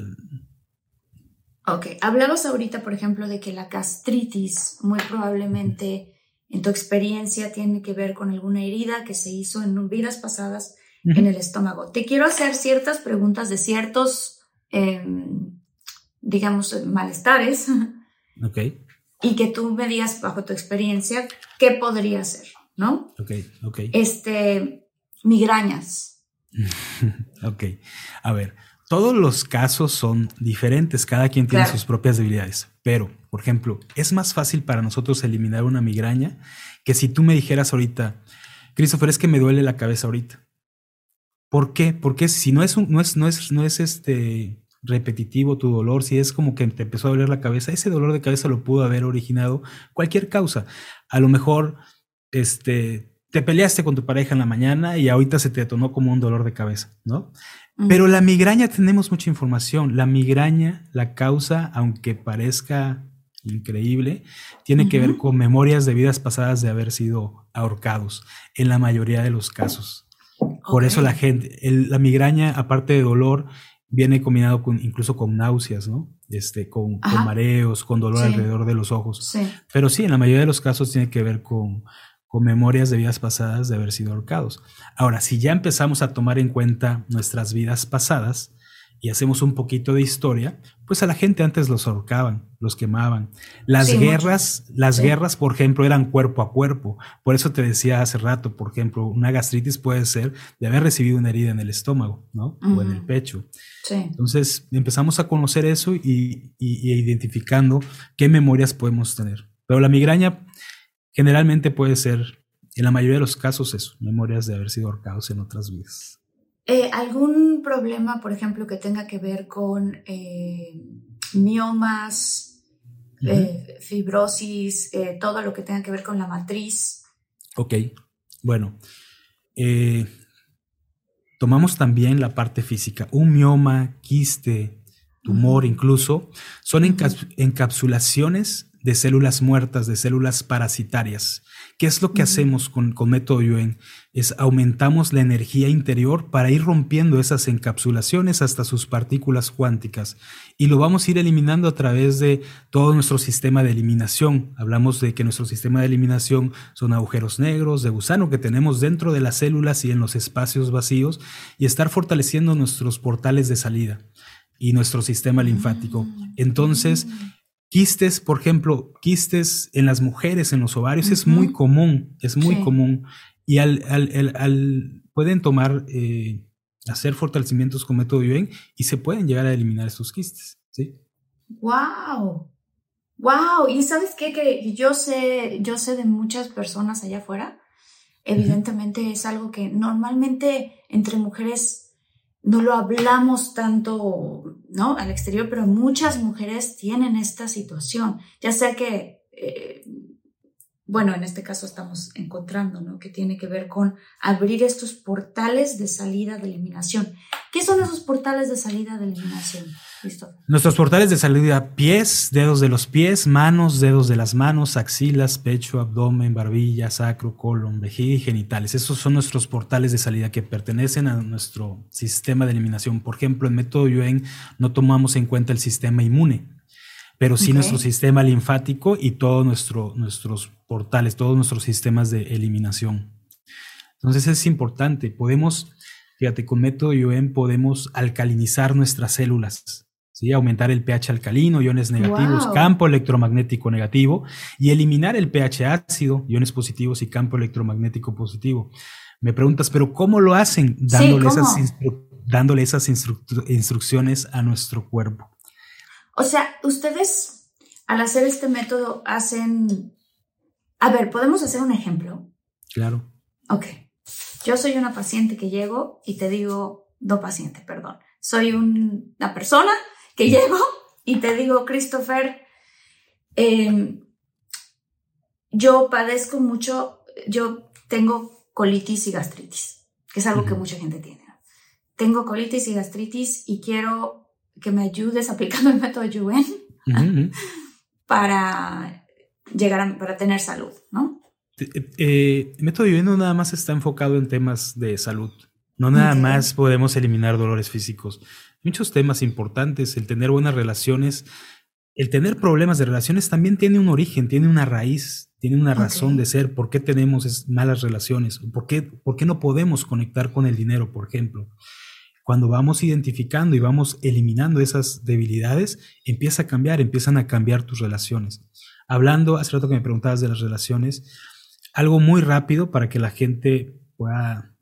Speaker 3: Ok, hablabas ahorita, por ejemplo, de que la gastritis muy probablemente en tu experiencia tiene que ver con alguna herida que se hizo en vidas pasadas en el estómago. Te quiero hacer ciertas preguntas de ciertos, em, digamos, malestares.
Speaker 2: Ok.
Speaker 3: Y que tú me digas bajo tu experiencia qué podría ser, ¿no?
Speaker 2: Ok, ok.
Speaker 3: Este, migrañas.
Speaker 2: ok, a ver. Todos los casos son diferentes, cada quien tiene sus propias debilidades, pero, por ejemplo, es más fácil para nosotros eliminar una migraña que si tú me dijeras ahorita, Christopher, es que me duele la cabeza ahorita. ¿Por qué? Porque si no es, un, no es, no es, no es este repetitivo tu dolor, si es como que te empezó a doler la cabeza, ese dolor de cabeza lo pudo haber originado cualquier causa. A lo mejor, este, te peleaste con tu pareja en la mañana y ahorita se te detonó como un dolor de cabeza, ¿no? Pero la migraña tenemos mucha información. La migraña, la causa, aunque parezca increíble, tiene que ver con memorias de vidas pasadas de haber sido ahorcados, en la mayoría de los casos. Por eso la gente, la migraña, aparte de dolor, viene combinado con incluso con náuseas, ¿no? Este, con, mareos, con dolor alrededor de los ojos. Pero sí, en la mayoría de los casos tiene que ver con, memorias de vidas pasadas de haber sido ahorcados. Ahora, si ya empezamos a tomar en cuenta nuestras vidas pasadas y hacemos un poquito de historia, pues a la gente antes los ahorcaban, los quemaban. Las guerras, las guerras, por ejemplo, eran cuerpo a cuerpo. Por eso te decía hace rato, por ejemplo, una gastritis puede ser de haber recibido una herida en el estómago, ¿no? O en el pecho. Entonces empezamos a conocer eso y, y identificando qué memorias podemos tener. Pero la migraña Generalmente puede ser, en la mayoría de los casos, eso, memorias de haber sido ahorcados en otras vidas.
Speaker 3: Eh, ¿Algún problema, por ejemplo, que tenga que ver con eh, miomas, eh, fibrosis, todo lo que tenga que ver con la matriz?
Speaker 2: Ok, bueno. tomamos también la parte física. Un mioma, quiste, tumor incluso, son encapsulaciones de células muertas, de células parasitarias. ¿Qué es lo que hacemos con, con método Yuen? Es aumentamos la energía interior para ir rompiendo esas encapsulaciones hasta sus partículas cuánticas y lo vamos a ir eliminando a través de todo nuestro sistema de eliminación. Hablamos de que nuestro sistema de eliminación son agujeros negros de gusano que tenemos dentro de las células y en los espacios vacíos y estar fortaleciendo nuestros portales de salida y nuestro sistema linfático. Ah, Entonces, Quistes, por ejemplo, quistes en las mujeres, en los ovarios, es muy común, es muy común. Y al, al, pueden tomar, eh, hacer fortalecimientos con método Yuen y se pueden llegar a eliminar esos quistes. ¿sí?
Speaker 3: ¡Wow! ¡Wow! Y sabes qué? Que yo sé, yo sé de muchas personas allá afuera. Evidentemente es algo que normalmente entre mujeres no lo hablamos tanto, ¿no? Al exterior, pero muchas mujeres tienen esta situación, ya sea que, eh, bueno, en este caso estamos encontrando, ¿no? Que tiene que ver con abrir estos portales de salida de eliminación. ¿Qué son esos portales de salida de eliminación?
Speaker 2: Nuestros portales de salida, pies, dedos de los pies, manos, dedos de las manos, axilas, pecho, abdomen, barbilla, sacro, colon, vejiga y genitales. Esos son nuestros portales de salida que pertenecen a nuestro sistema de eliminación. Por ejemplo, en método Yuen no tomamos en cuenta el sistema inmune, pero sí nuestro sistema linfático y todos nuestro, nuestros portales, todos nuestros sistemas de eliminación. Entonces es importante, podemos, fíjate, con método Yuen podemos alcalinizar nuestras células ¿sí? aumentar el pH alcalino, iones negativos, campo electromagnético negativo y eliminar el pH ácido, iones positivos y campo electromagnético positivo. Me preguntas, pero ¿cómo lo hacen? Dándole, esas, dándole esas instrucciones a nuestro cuerpo.
Speaker 3: O sea, ustedes al hacer este método hacen... A ver, ¿podemos hacer un ejemplo?
Speaker 2: Claro.
Speaker 3: Ok. Yo soy una paciente que llego y te digo, no paciente, perdón. Soy una persona que llego y te digo, Christopher, em, yo padezco mucho, yo tengo colitis y gastritis, que es algo que mucha gente tiene. Tengo colitis y gastritis y quiero que me ayudes aplicando el método Yuen para llegar a, para tener salud, ¿no?
Speaker 2: Eh, el método Yuen no nada más está enfocado en temas de salud. No nada más podemos eliminar dolores físicos. Muchos temas importantes, el tener buenas relaciones, el tener problemas de relaciones también tiene un origen, tiene una raíz, tiene una razón de ser, por qué tenemos malas relaciones, por qué, por qué no podemos conectar con el dinero, por ejemplo. Cuando vamos identificando y vamos eliminando esas debilidades, empieza a cambiar, empiezan a cambiar tus relaciones. Hablando, hace rato que me preguntabas de las relaciones, algo muy rápido para que la gente pueda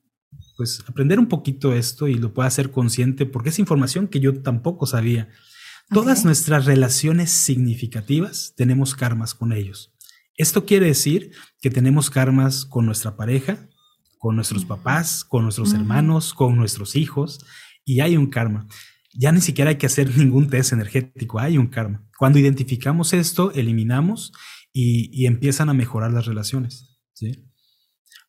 Speaker 2: pues aprender un poquito esto y lo pueda hacer consciente porque es información que yo tampoco sabía. Todas nuestras relaciones significativas tenemos karmas con ellos. Esto quiere decir que tenemos karmas con nuestra pareja, con nuestros papás, con nuestros hermanos, con nuestros hijos, y hay un karma. Ya ni siquiera hay que hacer ningún test energético, hay un karma. Cuando identificamos esto, eliminamos y, y empiezan a mejorar las relaciones. ¿sí?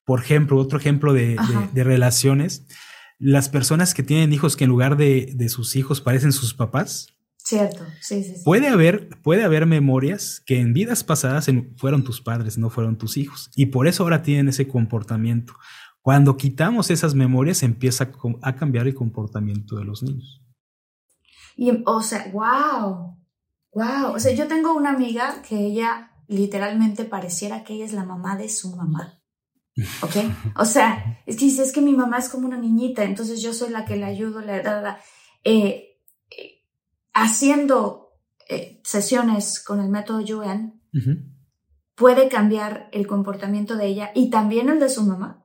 Speaker 2: Por ejemplo, otro ejemplo de, relaciones, las personas que tienen hijos que en lugar de, sus hijos parecen sus papás.
Speaker 3: Cierto, sí, sí,
Speaker 2: Puede haber, puede haber memorias que en vidas pasadas fueron tus padres, no fueron tus hijos. Y por eso ahora tienen ese comportamiento. Cuando quitamos esas memorias, empieza a cambiar el comportamiento de los niños.
Speaker 3: Y, o sea, wow, wow. O sea, yo tengo una amiga que ella literalmente pareciera que ella es la mamá de su mamá. ¿Ok? O sea, es que es que mi mamá es como una niñita, entonces yo soy la que le ayudo, la, la, eh, eh, haciendo eh, sesiones con el método Yuan, puede cambiar el comportamiento de ella y también el de su mamá.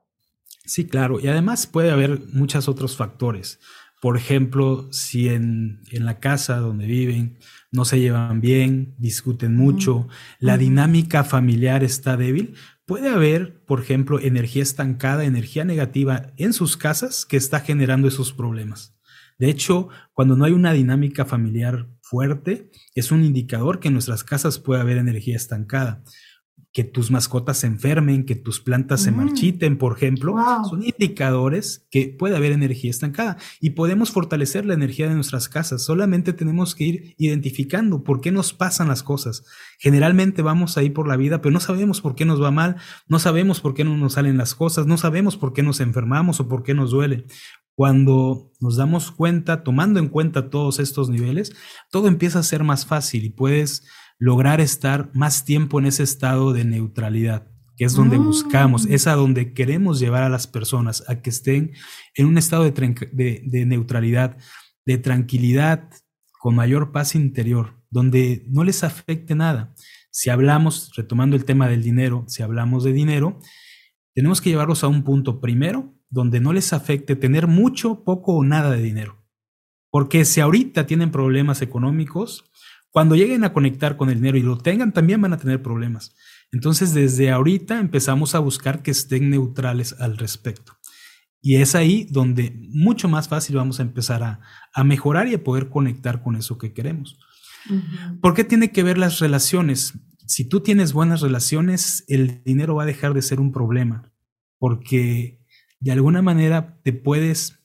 Speaker 2: Sí, claro, y además puede haber muchos otros factores. Por ejemplo, si en, en la casa donde viven no se llevan bien, discuten mucho, la dinámica familiar está débil, Puede haber, por ejemplo, energía estancada, energía negativa en sus casas que está generando esos problemas. De hecho, cuando no hay una dinámica familiar fuerte, es un indicador que en nuestras casas puede haber energía estancada. Que tus mascotas se enfermen, que tus plantas se
Speaker 3: Mm.
Speaker 2: marchiten, por ejemplo,
Speaker 3: Wow.
Speaker 2: son indicadores que puede haber energía estancada y podemos fortalecer la energía de nuestras casas. Solamente tenemos que ir identificando por qué nos pasan las cosas. Generalmente vamos ahí por la vida, pero no sabemos por qué nos va mal, no sabemos por qué no nos salen las cosas, no sabemos por qué nos enfermamos o por qué nos duele. Cuando nos damos cuenta, tomando en cuenta todos estos niveles, todo empieza a ser más fácil y puedes lograr estar más tiempo en ese estado de neutralidad, que es donde
Speaker 3: Mm.
Speaker 2: buscamos, es a donde queremos llevar a las personas, a que estén en un estado de, de- de neutralidad, de tranquilidad, con mayor paz interior, donde no les afecte nada. Si hablamos, retomando el tema del dinero, si hablamos de dinero, tenemos que llevarlos a un punto primero donde no les afecte tener mucho, poco o nada de dinero. Porque si ahorita tienen problemas económicos, cuando lleguen a conectar con el dinero y lo tengan, también van a tener problemas. Entonces, desde ahorita empezamos a buscar que estén neutrales al respecto. Y es ahí donde mucho más fácil vamos a empezar a, a mejorar y a poder conectar con eso que queremos.
Speaker 3: Ujú.
Speaker 2: ¿Por qué tiene que ver las relaciones? Si tú tienes buenas relaciones, el dinero va a dejar de ser un problema, porque de alguna manera te puedes,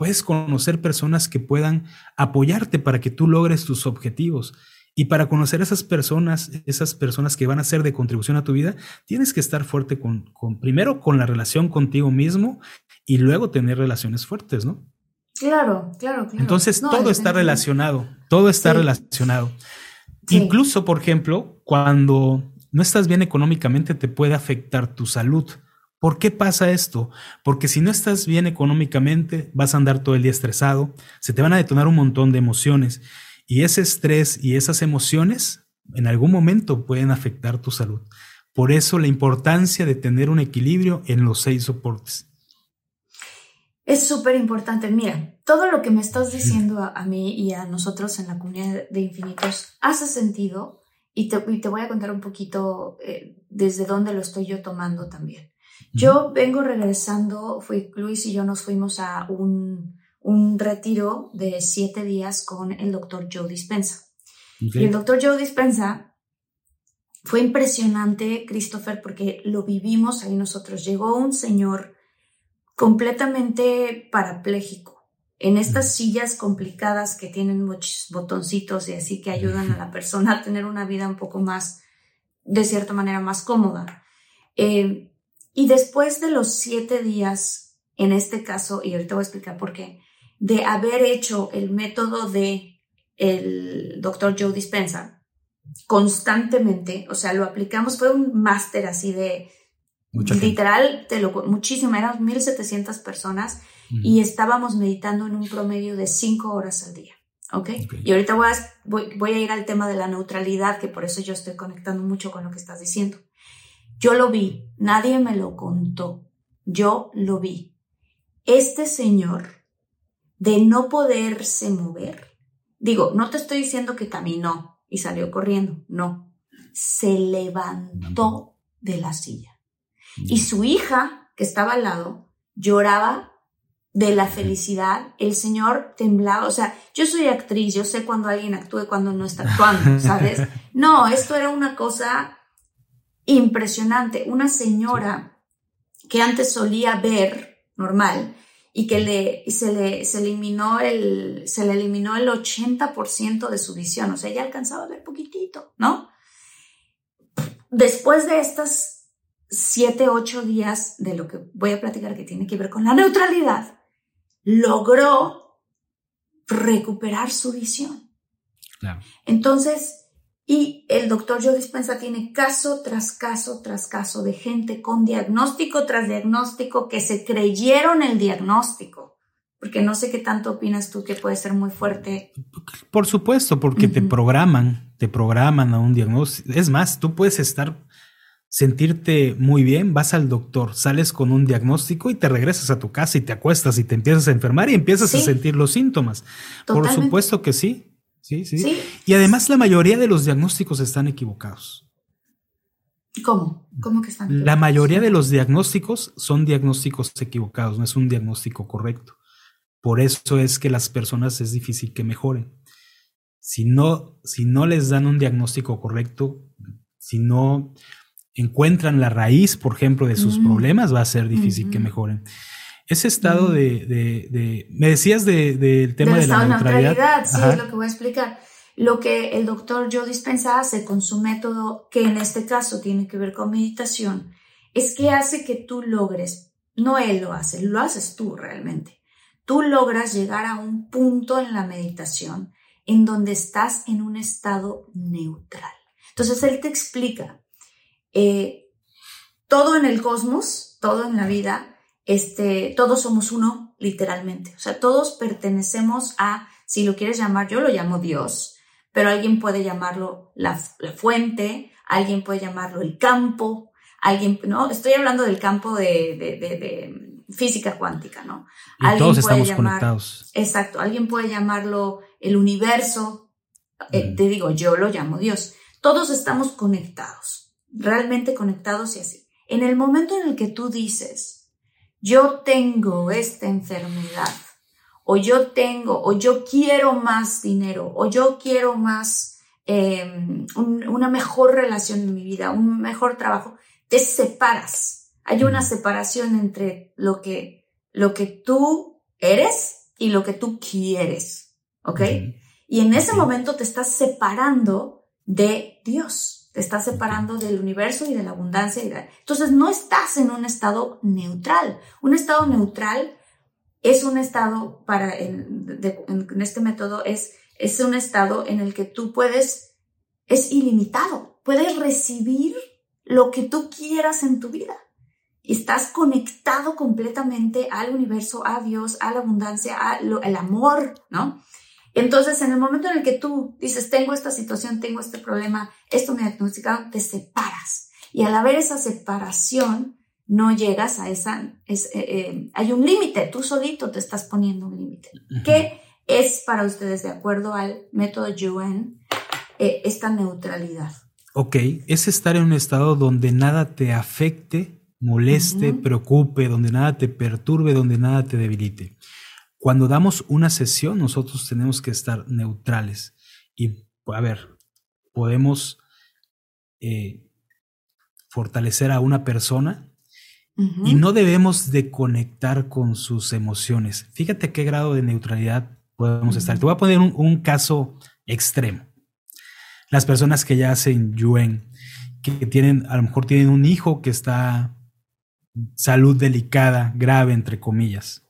Speaker 2: puedes conocer personas que puedan apoyarte para que tú logres tus objetivos. Y para conocer a esas personas, esas personas que van a ser de contribución a tu vida, tienes que estar fuerte con, con primero con la relación contigo mismo y luego tener relaciones fuertes, ¿no?
Speaker 3: Claro, claro, claro.
Speaker 2: Entonces
Speaker 3: No,
Speaker 2: todo está relacionado, todo está
Speaker 3: Sí.
Speaker 2: relacionado.
Speaker 3: Sí.
Speaker 2: Incluso, por ejemplo, cuando no estás bien económicamente te puede afectar tu salud. ¿Por qué pasa esto? Porque si no estás bien económicamente, vas a andar todo el día estresado, se te van a detonar un montón de emociones y ese estrés y esas emociones en algún momento pueden afectar tu salud. Por eso la importancia de tener un equilibrio en los seis soportes.
Speaker 3: Es súper importante. Mira, todo lo que me estás diciendo a, a mí y a nosotros en la comunidad de infinitos hace sentido y te, y te voy a contar un poquito eh, desde dónde lo estoy yo tomando también. Yo vengo regresando, fui, Luis y yo nos fuimos a un, un retiro de siete días con el doctor Joe Dispensa. Y el doctor Joe Dispensa fue impresionante, Christopher, porque lo vivimos ahí nosotros. Llegó un señor completamente parapléjico, en estas sillas complicadas que tienen muchos botoncitos y así que ayudan a la persona a tener una vida un poco más, de cierta manera, más cómoda. Eh, y después de los siete días, en este caso, y ahorita voy a explicar por qué, de haber hecho el método de el doctor Joe Dispensa constantemente, o sea, lo aplicamos, fue un máster así de
Speaker 2: Mucha gente.
Speaker 3: literal, te lo, muchísimo, eran 1700 personas y estábamos meditando en un promedio de 5 horas al día. ¿ok?
Speaker 2: Ok.
Speaker 3: Y ahorita voy a, voy, voy a ir al tema de la neutralidad, que por eso yo estoy conectando mucho con lo que estás diciendo. Yo lo vi, nadie me lo contó, yo lo vi. Este señor, de no poderse mover, digo, no te estoy diciendo que caminó y salió corriendo, no, se levantó de la silla. Y su hija, que estaba al lado, lloraba de la felicidad. El señor temblaba. O sea, yo soy actriz, yo sé cuando alguien actúa y cuando no está actuando, ¿sabes? No, esto era una cosa impresionante. Una señora que antes solía ver normal y que le, se, le, se, eliminó el, se le eliminó el 80% de su visión. O sea, ella alcanzaba a ver poquitito, ¿no? Después de estas siete, ocho días de lo que voy a platicar que tiene que ver con la neutralidad, logró recuperar su visión.
Speaker 2: Claro.
Speaker 3: Entonces, y el doctor Joe Dispensa tiene caso tras caso tras caso de gente con diagnóstico tras diagnóstico que se creyeron el diagnóstico. Porque no sé qué tanto opinas tú que puede ser muy fuerte.
Speaker 2: Por supuesto, porque te programan, te programan a un diagnóstico. Es más, tú puedes estar, sentirte muy bien, vas al doctor, sales con un diagnóstico y te regresas a tu casa y te acuestas y te empiezas a enfermar y empiezas a sentir los síntomas. Por supuesto que sí. Sí, sí.
Speaker 3: Sí.
Speaker 2: Y además la mayoría de los diagnósticos están equivocados.
Speaker 3: ¿Cómo? ¿Cómo que están?
Speaker 2: La mayoría de los diagnósticos son diagnósticos equivocados, no es un diagnóstico correcto. Por eso es que las personas es difícil que mejoren. Si no, si no les dan un diagnóstico correcto, si no encuentran la raíz, por ejemplo, de sus problemas, va a ser difícil que mejoren. Ese estado de, de, me decías del tema de la neutralidad.
Speaker 3: Sí, es lo que voy a explicar. Lo que el doctor Joe Dispensa hace con su método, que en este caso tiene que ver con meditación, es que hace que tú logres, no él lo hace, lo haces tú realmente. Tú logras llegar a un punto en la meditación en donde estás en un estado neutral. Entonces él te explica eh, todo en el cosmos, todo en la vida, este, todos somos uno, literalmente. O sea, todos pertenecemos a, si lo quieres llamar, yo lo llamo Dios, pero alguien puede llamarlo la, fuente, alguien puede llamarlo el campo, alguien, ¿no? Estoy hablando del campo de, de, física cuántica, ¿no?
Speaker 2: Y todos estamos conectados.
Speaker 3: Exacto, alguien puede llamarlo el universo, eh, te digo, yo lo llamo Dios. Todos estamos conectados, realmente conectados y así. En el momento en el que tú dices, yo tengo esta enfermedad, o yo tengo, o yo quiero más dinero, o yo quiero más, em, una mejor relación en mi vida, un mejor trabajo, te separas. Hay una separación entre lo que, lo que tú eres y lo que tú quieres, ¿ok? Y en ese momento te estás separando de Dios te estás separando del universo y de la abundancia. Entonces no estás en un estado neutral. Un estado neutral es un estado para, en, este método, es, es un estado en el que tú puedes, es ilimitado, puedes recibir lo que tú quieras en tu vida. Estás conectado completamente al universo, a Dios, a la abundancia, al amor, ¿no? Entonces, en el momento en el que tú dices, tengo esta situación, tengo este problema, esto me diagnosticaron, te separas. Y al haber esa separación, no llegas a esa, es, eh, eh, hay un límite, tú solito te estás poniendo un límite. ¿Qué es para ustedes, de acuerdo al método Yuen, eh, esta neutralidad?
Speaker 2: Ok, es estar en un estado donde nada te afecte, moleste, preocupe, donde nada te perturbe, donde nada te debilite. Cuando damos una sesión, nosotros tenemos que estar neutrales. Y, a ver, podemos eh, fortalecer a una persona y no debemos de conectar con sus emociones. Fíjate qué grado de neutralidad podemos estar. Te voy a poner un, caso extremo. Las personas que ya hacen Yuen, que tienen, a lo mejor tienen un hijo que está salud delicada, grave, entre comillas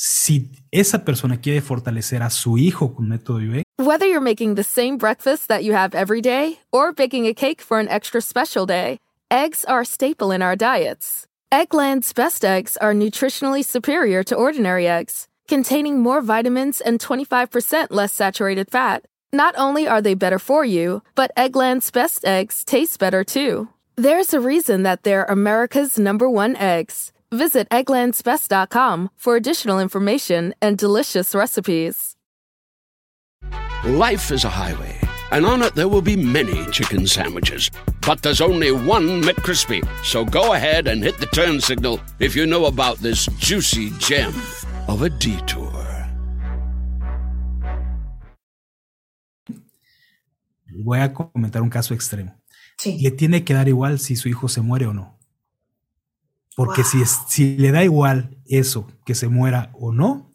Speaker 2: si esa persona quiere fortalecer a su hijo con método Yue.
Speaker 5: Whether you're making the same breakfast that you have every day or baking a cake for an extra special day, eggs are a staple in our diets. Eggland's best eggs are nutritionally superior to ordinary eggs, containing more vitamins and 25% less saturated fat. Not only are they better for you, but Eggland's best eggs taste better too. There's a reason that they're America's number one eggs. Visit egglandsbest.com for additional information and delicious recipes.
Speaker 1: Life is a highway, and on it there will be many chicken sandwiches. But there's only one McCrispy. So go ahead and hit the turn signal if you know about this juicy gem of a detour.
Speaker 2: Voy a comentar un caso extremo.
Speaker 3: Sí.
Speaker 2: Le tiene que dar igual si su hijo se muere o no. Porque si, si le da igual eso, que se muera o no,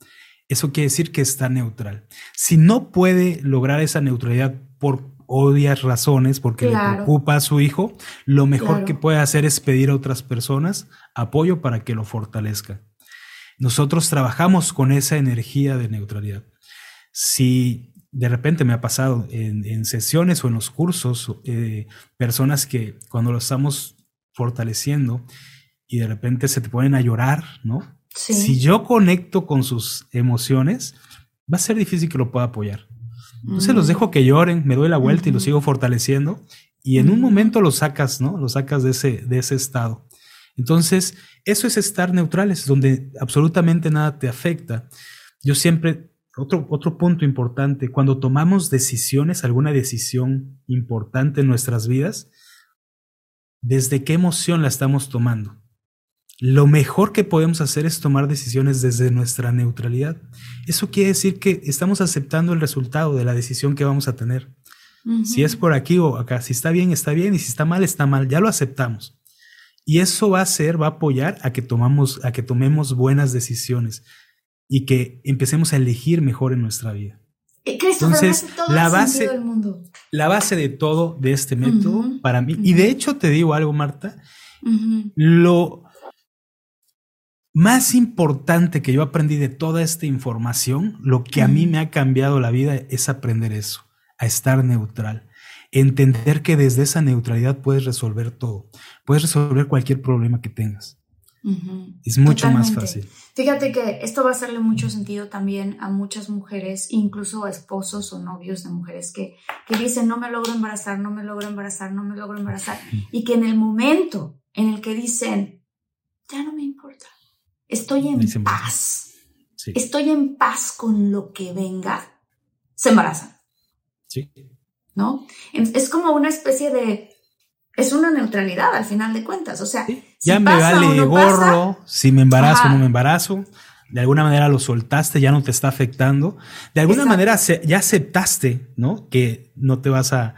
Speaker 2: eso quiere decir que está neutral. Si no puede lograr esa neutralidad por odias razones, porque le preocupa a su hijo, lo mejor que puede hacer es pedir a otras personas apoyo para que lo fortalezca. Nosotros trabajamos con esa energía de neutralidad. Si de repente me ha pasado en, sesiones o en los cursos, eh, personas que cuando lo estamos fortaleciendo, y de repente se te ponen a llorar, ¿no? Si yo conecto con sus emociones, va a ser difícil que lo pueda apoyar. Entonces los mm. dejo que lloren, me doy la vuelta y los sigo fortaleciendo y en un momento los sacas, ¿no? Los sacas de ese, de ese estado. Entonces, eso es estar neutrales, donde absolutamente nada te afecta. Yo siempre, otro, otro punto importante, cuando tomamos decisiones, alguna decisión importante en nuestras vidas, ¿desde qué emoción la estamos tomando? Lo mejor que podemos hacer es tomar decisiones desde nuestra neutralidad. Eso quiere decir que estamos aceptando el resultado de la decisión que vamos a tener. Si es por aquí o acá, si está bien, está bien, y si está mal, está mal, ya lo aceptamos. Y eso va a ser, va a apoyar a que tomamos, a que tomemos buenas decisiones y que empecemos a elegir mejor en nuestra vida.
Speaker 3: Entonces, la base, del mundo.
Speaker 2: la base de todo de este método para mí, y de hecho te digo algo, Marta, lo más importante que yo aprendí de toda esta información, lo que a mí me ha cambiado la vida es aprender eso, a estar neutral. Entender que desde esa neutralidad puedes resolver todo, puedes resolver cualquier problema que tengas. Es mucho más fácil.
Speaker 3: Fíjate que esto va a hacerle mucho sentido también a muchas mujeres, incluso a esposos o novios de mujeres que, que dicen no me logro embarazar, no me logro embarazar, no me logro embarazar. Y que en el momento en el que dicen, ya no me importa, estoy en paz, estoy en paz con lo que venga, se embarazan.
Speaker 2: Sí.
Speaker 3: ¿No? Es como una especie de es una neutralidad al final de cuentas. O sea,
Speaker 2: ya me vale gorro si me embarazo o no me embarazo. De alguna manera lo soltaste, ya no te está afectando. De alguna manera ya aceptaste, ¿no? Que no te vas a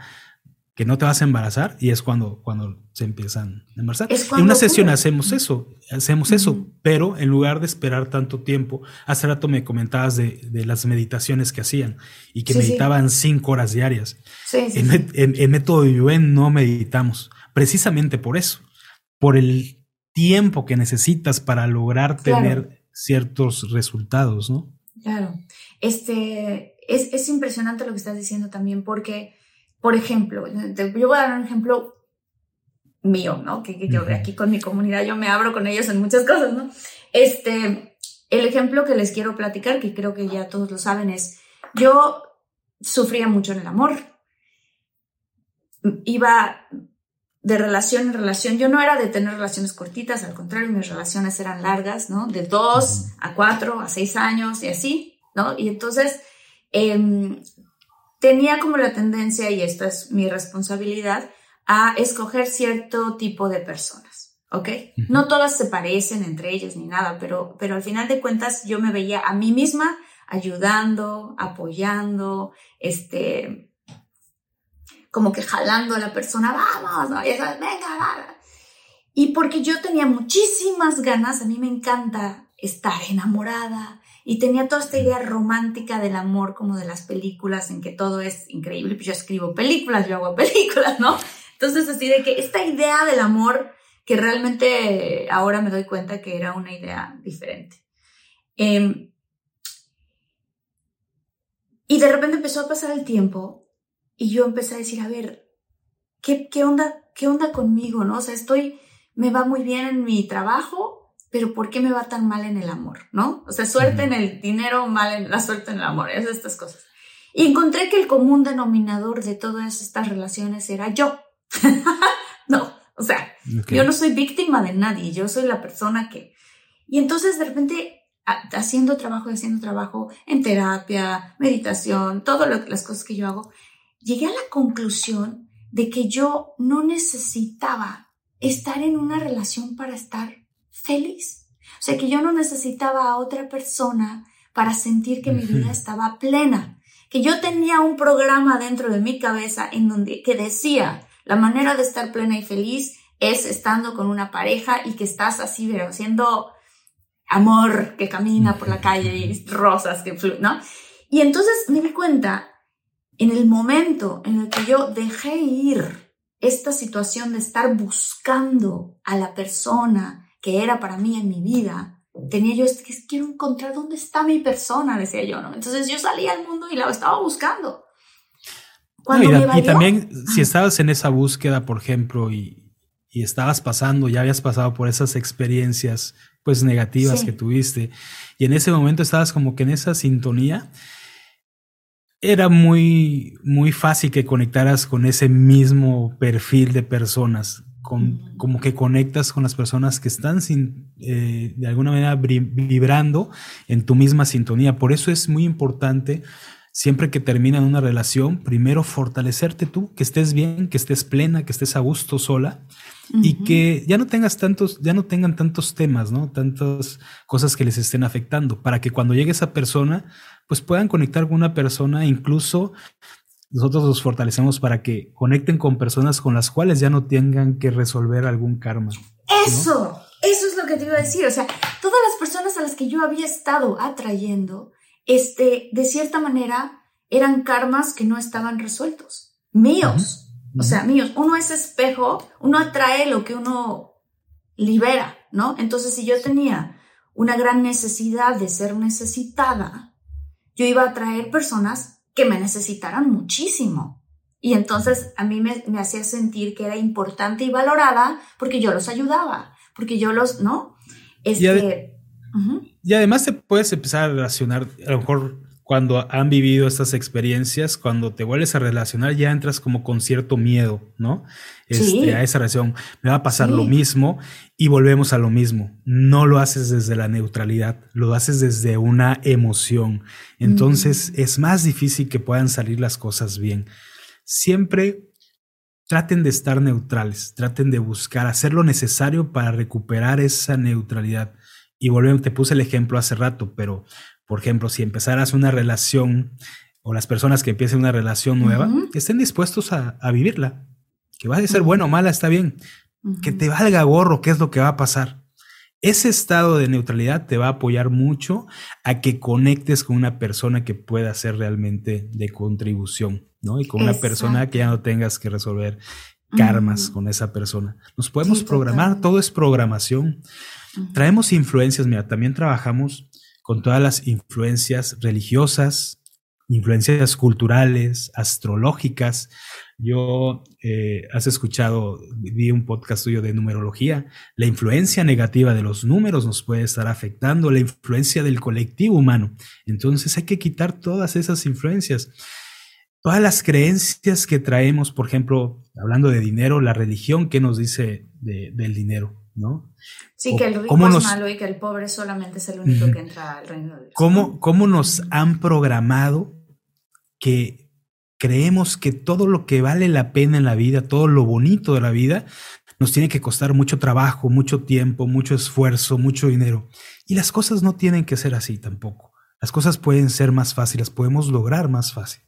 Speaker 2: que no te vas a embarazar y es cuando, cuando se empiezan a embarazar. En una sesión hacemos eso, hacemos eso, pero en lugar de esperar tanto tiempo, hace rato me comentabas de, las meditaciones que hacían y que meditaban cinco horas diarias. en, en, método Yuen no meditamos, precisamente por eso, por el tiempo que necesitas para lograr tener ciertos resultados, ¿no?
Speaker 3: Claro, este, es, es impresionante lo que estás diciendo también porque por ejemplo, yo voy a dar un ejemplo mío, ¿no? Que, yo aquí con mi comunidad, yo me abro con ellos en muchas cosas, ¿no? Este, el ejemplo que les quiero platicar, que creo que ya todos lo saben, es, yo sufría mucho en el amor. Iba de relación en relación. Yo no era de tener relaciones cortitas, al contrario, mis relaciones eran largas, ¿no? De dos a cuatro, a seis años y así, ¿no? Y entonces, eh, tenía como la tendencia, y esta es mi responsabilidad, a escoger cierto tipo de personas, ¿ok? No todas se parecen entre ellas ni nada, pero, pero al final de cuentas yo me veía a mí misma ayudando, apoyando, este, como que jalando a la persona, vamos, ¿no? y eso, venga, Y porque yo tenía muchísimas ganas, a mí me encanta estar enamorada, y tenía toda esta idea romántica del amor como de las películas en que todo es increíble. Pues yo escribo películas, yo hago películas, ¿no? Entonces así de que esta idea del amor que realmente ahora me doy cuenta que era una idea diferente. Em, y de repente empezó a pasar el tiempo y yo empecé a decir, a ver, ¿qué, qué onda, qué onda conmigo, no? O sea, estoy, me va muy bien en mi trabajo, pero ¿por qué me va tan mal en el amor? ¿No? O sea, suerte en el dinero, mal en la suerte en el amor, esas estas cosas. Y encontré que el común denominador de todas estas relaciones era yo. no, o sea, yo no soy víctima de nadie, yo soy la persona que... Y entonces de repente haciendo trabajo, haciendo trabajo en terapia, meditación, todas las cosas que yo hago, llegué a la conclusión de que yo no necesitaba estar en una relación para estar feliz. O sea, que yo no necesitaba a otra persona para sentir que mi vida estaba plena, que yo tenía un programa dentro de mi cabeza en donde que decía, la manera de estar plena y feliz es estando con una pareja y que estás así, pero haciendo amor que camina por la calle y rosas que fluyen, ¿no? Y entonces me di cuenta en el momento en el que yo dejé ir esta situación de estar buscando a la persona, que era para mí en mi vida, tenía yo, es que quiero encontrar dónde está mi persona, decía yo, ¿no? Entonces yo salía al mundo y la estaba buscando.
Speaker 2: y, también si estabas en esa búsqueda, por ejemplo, y, estabas pasando, ya habías pasado por esas experiencias pues negativas que tuviste, y en ese momento estabas como que en esa sintonía, era muy, muy fácil que conectaras con ese mismo perfil de personas como que conectas con las personas que están sin, eh, de alguna manera vibrando en tu misma sintonía. Por eso es muy importante siempre que termina una relación, primero fortalecerte tú, que estés bien, que estés plena, que estés a gusto sola y que ya no tengas tantos, ya no tengan tantos temas, ¿no? Tantas cosas que les estén afectando, para que cuando llegue esa persona, pues puedan conectar con una persona incluso nosotros los fortalecemos para que conecten con personas con las cuales ya no tengan que resolver algún karma.
Speaker 3: Eso, eso es lo que te iba a decir. O sea, todas las personas a las que yo había estado atrayendo, este, de cierta manera, eran karmas que no estaban resueltos. Míos. O sea, míos. Uno es espejo, uno atrae lo que uno libera, ¿no? Entonces, si yo tenía una gran necesidad de ser necesitada, yo iba a atraer personas que me necesitaran muchísimo. Y entonces a mí me, hacía sentir que era importante y valorada porque yo los ayudaba, porque yo los, ¿no?
Speaker 2: Este, y, además te puedes empezar a relacionar, a lo mejor cuando han vivido estas experiencias, cuando te vuelves a relacionar, ya entras como con cierto miedo, ¿no? Este, a esa relación. Me va a pasar lo mismo y volvemos a lo mismo. No lo haces desde la neutralidad, lo haces desde una emoción. Entonces es más difícil que puedan salir las cosas bien. Siempre traten de estar neutrales, traten de buscar, hacer lo necesario para recuperar esa neutralidad. Y volvemos, te puse el ejemplo hace rato, pero por ejemplo, si empezaras una relación o las personas que empiecen una relación nueva, que estén dispuestos a, vivirla. Que va a ser bueno o mala, está bien. Que te valga gorro qué es lo que va a pasar. Ese estado de neutralidad te va a apoyar mucho a que conectes con una persona que pueda ser realmente de contribución, ¿no? Y con una persona que ya no tengas que resolver karmas con esa persona. Nos podemos programar, todo es programación. Traemos influencias, mira, también trabajamos con todas las influencias religiosas, influencias culturales, astrológicas. Yo, eh, has escuchado, vi un podcast tuyo de numerología, la influencia negativa de los números nos puede estar afectando, la influencia del colectivo humano. Entonces hay que quitar todas esas influencias. Todas las creencias que traemos, por ejemplo, hablando de dinero, la religión, ¿qué nos dice del dinero? ¿no?
Speaker 3: Sí, que el rico es malo y que el pobre solamente es el único que entra al reino de Dios.
Speaker 2: ¿Cómo, ¿Cómo nos han programado que creemos que todo lo que vale la pena en la vida, todo lo bonito de la vida, nos tiene que costar mucho trabajo, mucho tiempo, mucho esfuerzo, mucho dinero? Y las cosas no tienen que ser así tampoco. Las cosas pueden ser más fáciles, podemos lograr más fácil.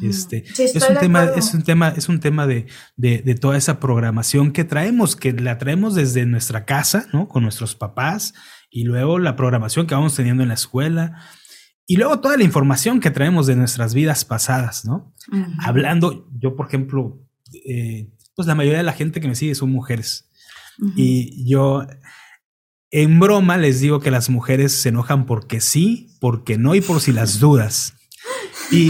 Speaker 2: Este, es, un tema, es un tema, es un tema de, de, toda esa programación que traemos, que la traemos desde nuestra casa, ¿no? Con nuestros papás, y luego la programación que vamos teniendo en la escuela, y luego toda la información que traemos de nuestras vidas pasadas, ¿no? Hablando, yo, por ejemplo, eh, pues la mayoría de la gente que me sigue son mujeres. Y yo en broma les digo que las mujeres se enojan porque sí, porque no y por si las dudas. Y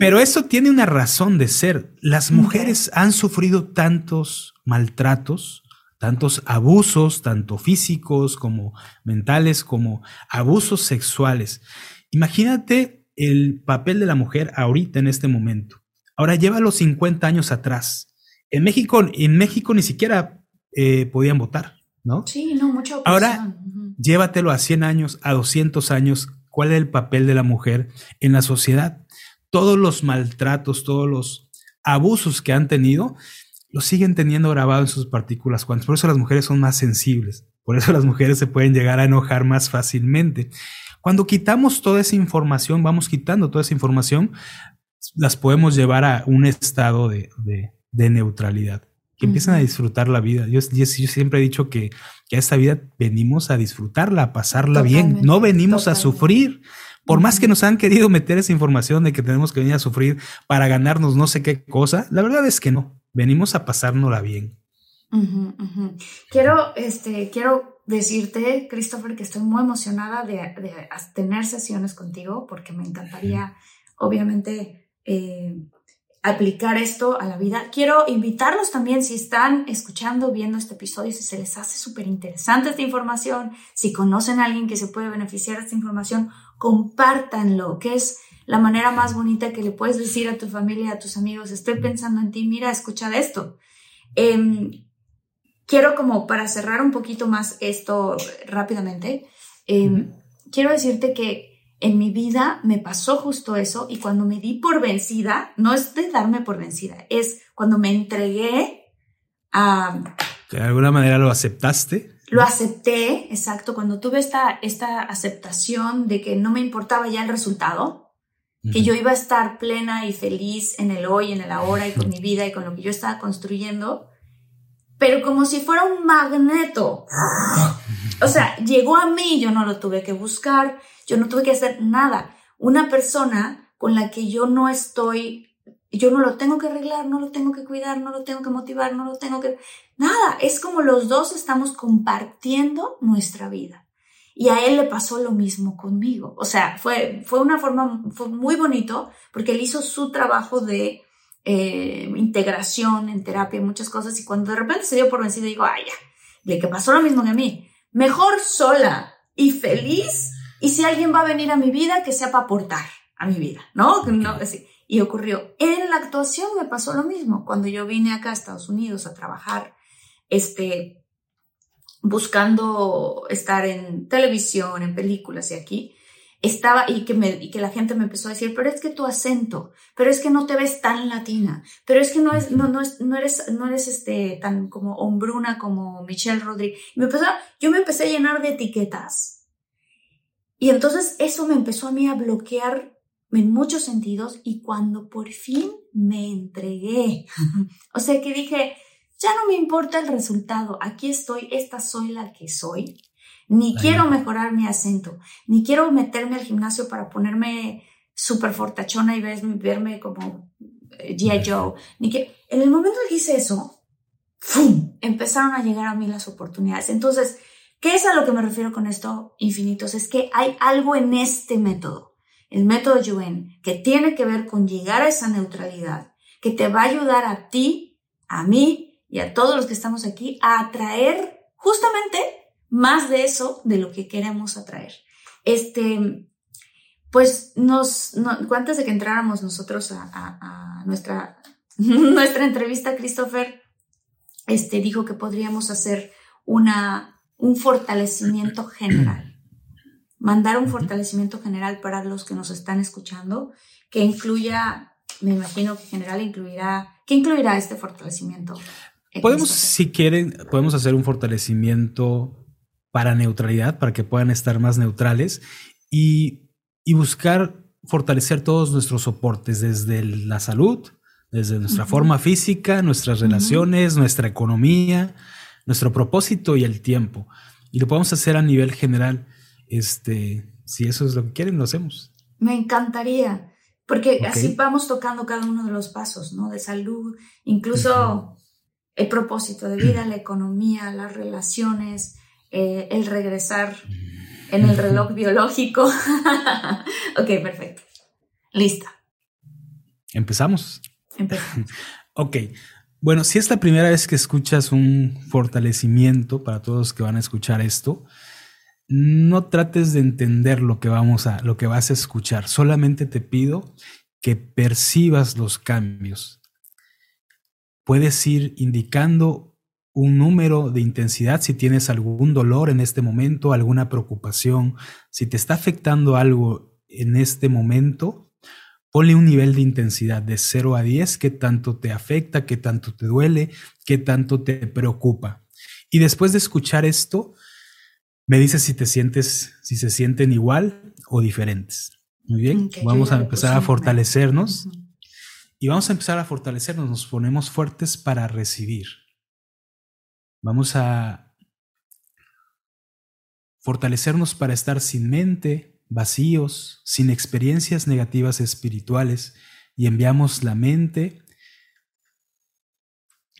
Speaker 2: pero eso tiene una razón de ser. Las mujeres han sufrido tantos maltratos, tantos abusos, tanto físicos como mentales, como abusos sexuales. Imagínate el papel de la mujer ahorita en este momento. Ahora lleva los 50 años atrás. En México, en México ni siquiera eh, podían votar, ¿no?
Speaker 3: Sí, no, mucho.
Speaker 2: Ahora, llévatelo a 100 años, a 200 años. ¿Cuál es el papel de la mujer en la sociedad? todos los maltratos, todos los abusos que han tenido, los siguen teniendo grabado en sus partículas cuánticas. Por eso las mujeres son más sensibles. Por eso las mujeres se pueden llegar a enojar más fácilmente. Cuando quitamos toda esa información, vamos quitando toda esa información, las podemos llevar a un estado de, neutralidad, que empiezan a disfrutar la vida. Yo, siempre he dicho que, a esta vida venimos a disfrutarla, a pasarla bien, no venimos a sufrir. Por más que nos han querido meter esa información de que tenemos que venir a sufrir para ganarnos no sé qué cosa, la verdad es que no. Venimos a pasárnosla bien.
Speaker 3: Quiero, este, quiero decirte, Christopher, que estoy muy emocionada de, tener sesiones contigo porque me encantaría, obviamente, eh, aplicar esto a la vida. Quiero invitarlos también, si están escuchando, viendo este episodio, si se les hace súper interesante esta información, si conocen a alguien que se puede beneficiar de esta información, compártanlo, que es la manera más bonita que le puedes decir a tu familia, a tus amigos, estoy pensando en ti, mira, escucha esto. Em, quiero como para cerrar un poquito más esto rápidamente, em, quiero decirte que en mi vida me pasó justo eso y cuando me di por vencida, no es de darme por vencida, es cuando me entregué a...
Speaker 2: ¿De alguna manera lo aceptaste?
Speaker 3: Lo acepté, exacto, cuando tuve esta, esta aceptación de que no me importaba ya el resultado, que yo iba a estar plena y feliz en el hoy, en el ahora y con mi vida y con lo que yo estaba construyendo, pero como si fuera un magneto. O sea, llegó a mí, yo no lo tuve que buscar, yo no tuve que hacer nada. Una persona con la que yo no estoy, yo no lo tengo que arreglar, no lo tengo que cuidar, no lo tengo que motivar, no lo tengo que... Nada, es como los dos estamos compartiendo nuestra vida. Y a él le pasó lo mismo conmigo. O sea, fue, fue una forma, fue muy bonito porque él hizo su trabajo de eh, integración en terapia muchas cosas. Y cuando de repente se dio por vencido, digo, ay, ya, le que pasó lo mismo que a mí. Mejor sola y feliz. Y si alguien va a venir a mi vida, que sea para aportar a mi vida, ¿no? no así. Y ocurrió. En la actuación me pasó lo mismo. Cuando yo vine acá a Estados Unidos a trabajar, este, buscando estar en televisión, en películas y aquí, estaba y que, me, y que la gente me empezó a decir, pero es que tu acento, pero es que no te ves tan latina, pero es que no, es, no, no, es, no eres, no eres este, tan como hombruna como Michelle Rodríguez. me empezó, yo me empecé a llenar de etiquetas. Y entonces eso me empezó a mí a bloquear en muchos sentidos y cuando por fin me entregué, o sea que dije, ya no me importa el resultado, aquí estoy, esta soy la que soy. Ni quiero mejorar mi acento, ni quiero meterme al gimnasio para ponerme súper fortachona y verme, como eh, G.I. Joe. Ni que, en el momento que hice eso, ¡fum! empezaron a llegar a mí las oportunidades. Entonces, ¿qué es a lo que me refiero con esto, infinitos? Es que hay algo en este método, el método Yuen, que tiene que ver con llegar a esa neutralidad, que te va a ayudar a ti, a mí y a todos los que estamos aquí a atraer justamente más de eso de lo que queremos atraer. Este, pues nos, antes de que entráramos nosotros a, nuestra, nuestra entrevista, Christopher este, dijo que podríamos hacer una, un fortalecimiento general. Mandar un fortalecimiento general para los que nos están escuchando, que incluya, me imagino que general incluirá, ¿qué incluirá este fortalecimiento?
Speaker 2: Podemos, si quieren, podemos hacer un fortalecimiento para neutralidad, para que puedan estar más neutrales y, y buscar fortalecer todos nuestros soportes, desde la salud, desde nuestra forma física, nuestras relaciones, nuestra economía, nuestro propósito y el tiempo. Y lo podemos hacer a nivel general. Este, si eso es lo que quieren, lo hacemos.
Speaker 3: Me encantaría, porque así vamos tocando cada uno de los pasos, ¿no? De salud, incluso el propósito de vida, la economía, las relaciones, eh, el regresar en el reloj biológico. ok, perfecto. Lista.
Speaker 2: Empezamos. Empezamos. ok. Bueno, si es la primera vez que escuchas un fortalecimiento para todos los que van a escuchar esto, no trates de entender lo que vamos a, lo que vas a escuchar. Solamente te pido que percibas los cambios, Puedes ir indicando un número de intensidad si tienes algún dolor en este momento, alguna preocupación, si te está afectando algo en este momento, ponle un nivel de intensidad de 0 a 10, qué tanto te afecta, qué tanto te duele, qué tanto te preocupa. Y después de escuchar esto, me dices si te sientes, si se sienten igual o diferentes. Muy bien, vamos a empezar a fortalecernos. Y vamos a empezar a fortalecernos, nos ponemos fuertes para recibir. Vamos a fortalecernos para estar sin mente, vacíos, sin experiencias negativas espirituales y enviamos la mente,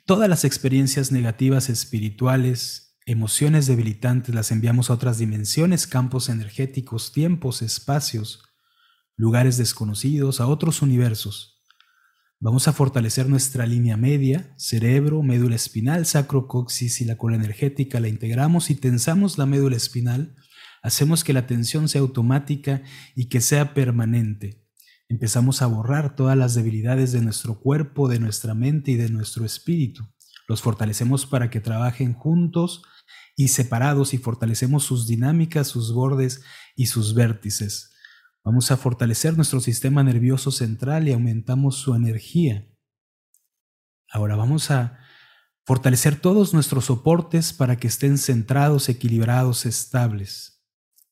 Speaker 2: todas las experiencias negativas espirituales, emociones debilitantes, las enviamos a otras dimensiones, campos energéticos, tiempos, espacios, lugares desconocidos, a otros universos Vamos a fortalecer nuestra línea media, cerebro, médula espinal, sacrocoxis y la cola energética. La integramos y tensamos la médula espinal. Hacemos que la tensión sea automática y que sea permanente. Empezamos a borrar todas las debilidades de nuestro cuerpo, de nuestra mente y de nuestro espíritu. Los fortalecemos para que trabajen juntos y separados y fortalecemos sus dinámicas, sus bordes y sus vértices. Vamos a fortalecer nuestro sistema nervioso central y aumentamos su energía. Ahora vamos a fortalecer todos nuestros soportes para que estén centrados, equilibrados, estables.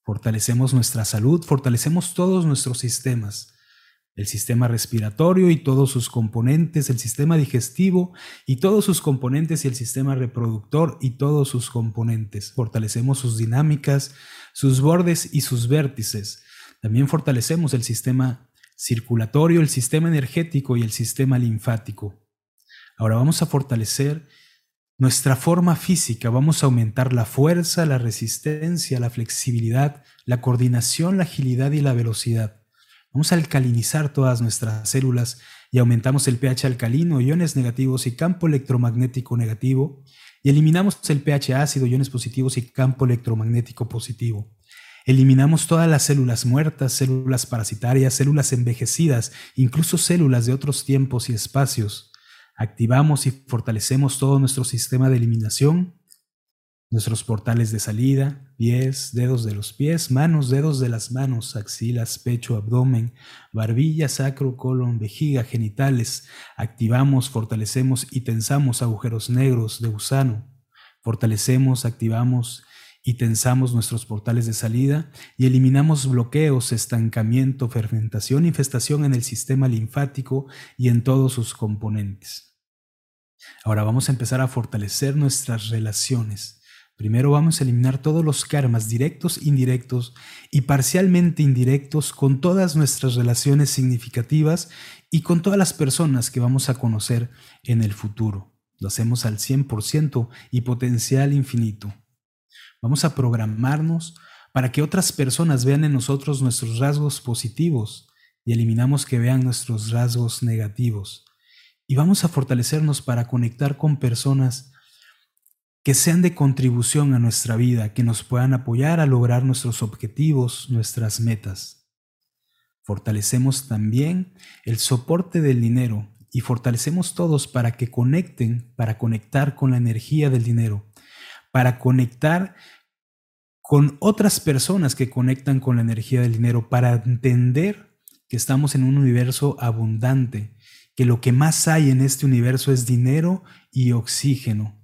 Speaker 2: Fortalecemos nuestra salud, fortalecemos todos nuestros sistemas. el sistema respiratorio y todos sus componentes, el sistema digestivo y todos sus componentes y el sistema reproductor y todos sus componentes. Fortalecemos sus dinámicas, sus bordes y sus vértices. También fortalecemos el sistema circulatorio, el sistema energético y el sistema linfático. Ahora vamos a fortalecer nuestra forma física, vamos a aumentar la fuerza, la resistencia, la flexibilidad, la coordinación, la agilidad y la velocidad. Vamos a alcalinizar todas nuestras células y aumentamos el pH alcalino, iones negativos y campo electromagnético negativo, y eliminamos el pH ácido, iones positivos y campo electromagnético positivo. Eliminamos todas las células muertas, células parasitarias, células envejecidas, incluso células de otros tiempos y espacios. Activamos y fortalecemos todo nuestro sistema de eliminación Nuestros portales de salida, pies, dedos de los pies, manos, dedos de las manos, axilas, pecho, abdomen, barbilla, sacro, colon, vejiga, genitales. Activamos, fortalecemos y tensamos agujeros negros de gusano. Fortalecemos, activamos y tensamos nuestros portales de salida y eliminamos bloqueos, estancamiento, fermentación, infestación en el sistema linfático y en todos sus componentes. Ahora vamos a empezar a fortalecer nuestras relaciones Primero vamos a eliminar todos los karmas directos, indirectos y parcialmente indirectos con todas nuestras relaciones significativas y con todas las personas que vamos a conocer en el futuro. Lo hacemos al 100% y potencial infinito. Vamos a programarnos para que otras personas vean en nosotros nuestros rasgos positivos y eliminamos que vean nuestros rasgos negativos. Y vamos a fortalecernos para conectar con personas que sean de contribución a nuestra vida, que nos puedan apoyar a lograr nuestros objetivos, nuestras metas. Fortalecemos también el soporte del dinero y fortalecemos todos para que conecten, para conectar con la energía del dinero, para conectar con otras personas que conectan con la energía del dinero, para entender que estamos en un universo abundante, que lo que más hay en este universo es dinero y oxígeno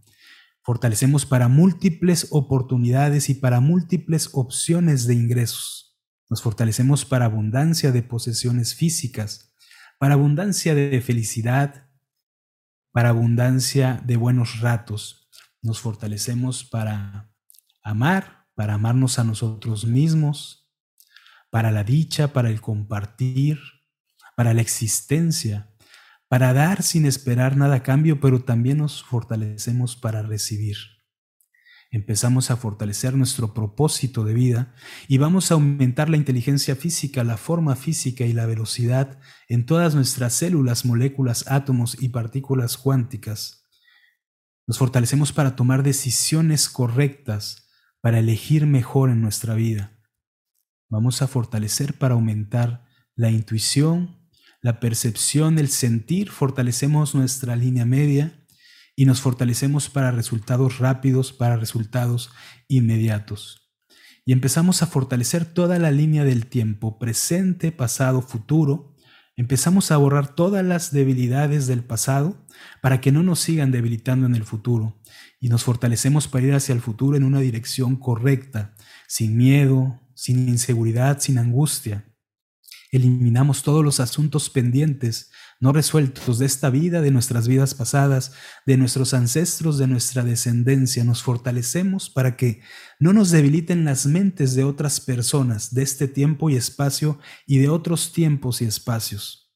Speaker 2: Fortalecemos para múltiples oportunidades y para múltiples opciones de ingresos. Nos fortalecemos para abundancia de posesiones físicas, para abundancia de felicidad, para abundancia de buenos ratos. Nos fortalecemos para amar, para amarnos a nosotros mismos, para la dicha, para el compartir, para la existencia, para dar sin esperar nada a cambio, pero también nos fortalecemos para recibir. Empezamos a fortalecer nuestro propósito de vida y vamos a aumentar la inteligencia física, la forma física y la velocidad en todas nuestras células, moléculas, átomos y partículas cuánticas. Nos fortalecemos para tomar decisiones correctas, para elegir mejor en nuestra vida. Vamos a fortalecer para aumentar la intuición, la percepción, el sentir, fortalecemos nuestra línea media y nos fortalecemos para resultados rápidos, para resultados inmediatos. Y empezamos a fortalecer toda la línea del tiempo, presente, pasado, futuro. Empezamos a borrar todas las debilidades del pasado para que no nos sigan debilitando en el futuro. Y nos fortalecemos para ir hacia el futuro en una dirección correcta, sin miedo, sin inseguridad, sin angustia. Eliminamos todos los asuntos pendientes, no resueltos de esta vida, de nuestras vidas pasadas, de nuestros ancestros, de nuestra descendencia. Nos fortalecemos para que no nos debiliten las mentes de otras personas de este tiempo y espacio y de otros tiempos y espacios.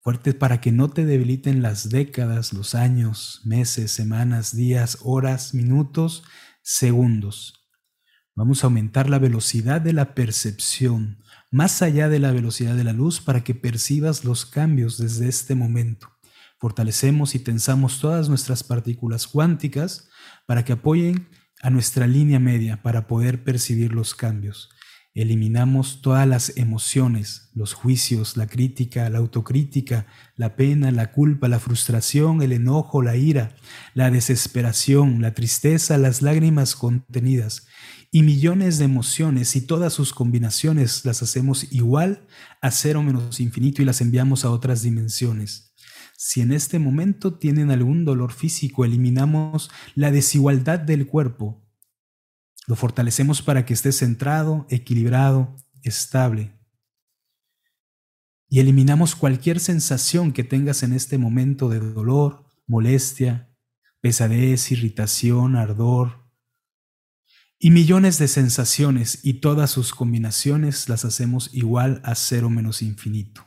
Speaker 2: Fuerte para que no te debiliten las décadas, los años, meses, semanas, días, horas, minutos, segundos. Vamos a aumentar la velocidad de la percepción más allá de la velocidad de la luz para que percibas los cambios desde este momento. Fortalecemos y tensamos todas nuestras partículas cuánticas para que apoyen a nuestra línea media para poder percibir los cambios. Eliminamos todas las emociones, los juicios, la crítica, la autocrítica, la pena, la culpa, la frustración, el enojo, la ira, la desesperación, la tristeza, las lágrimas contenidas y millones de emociones y todas sus combinaciones las hacemos igual a cero menos infinito y las enviamos a otras dimensiones. Si en este momento tienen algún dolor físico, eliminamos la desigualdad del cuerpo. Lo fortalecemos para que esté centrado, equilibrado, estable. y eliminamos cualquier sensación que tengas en este momento de dolor, molestia, pesadez, irritación, ardor, y millones de sensaciones y todas sus combinaciones las hacemos igual a cero menos infinito.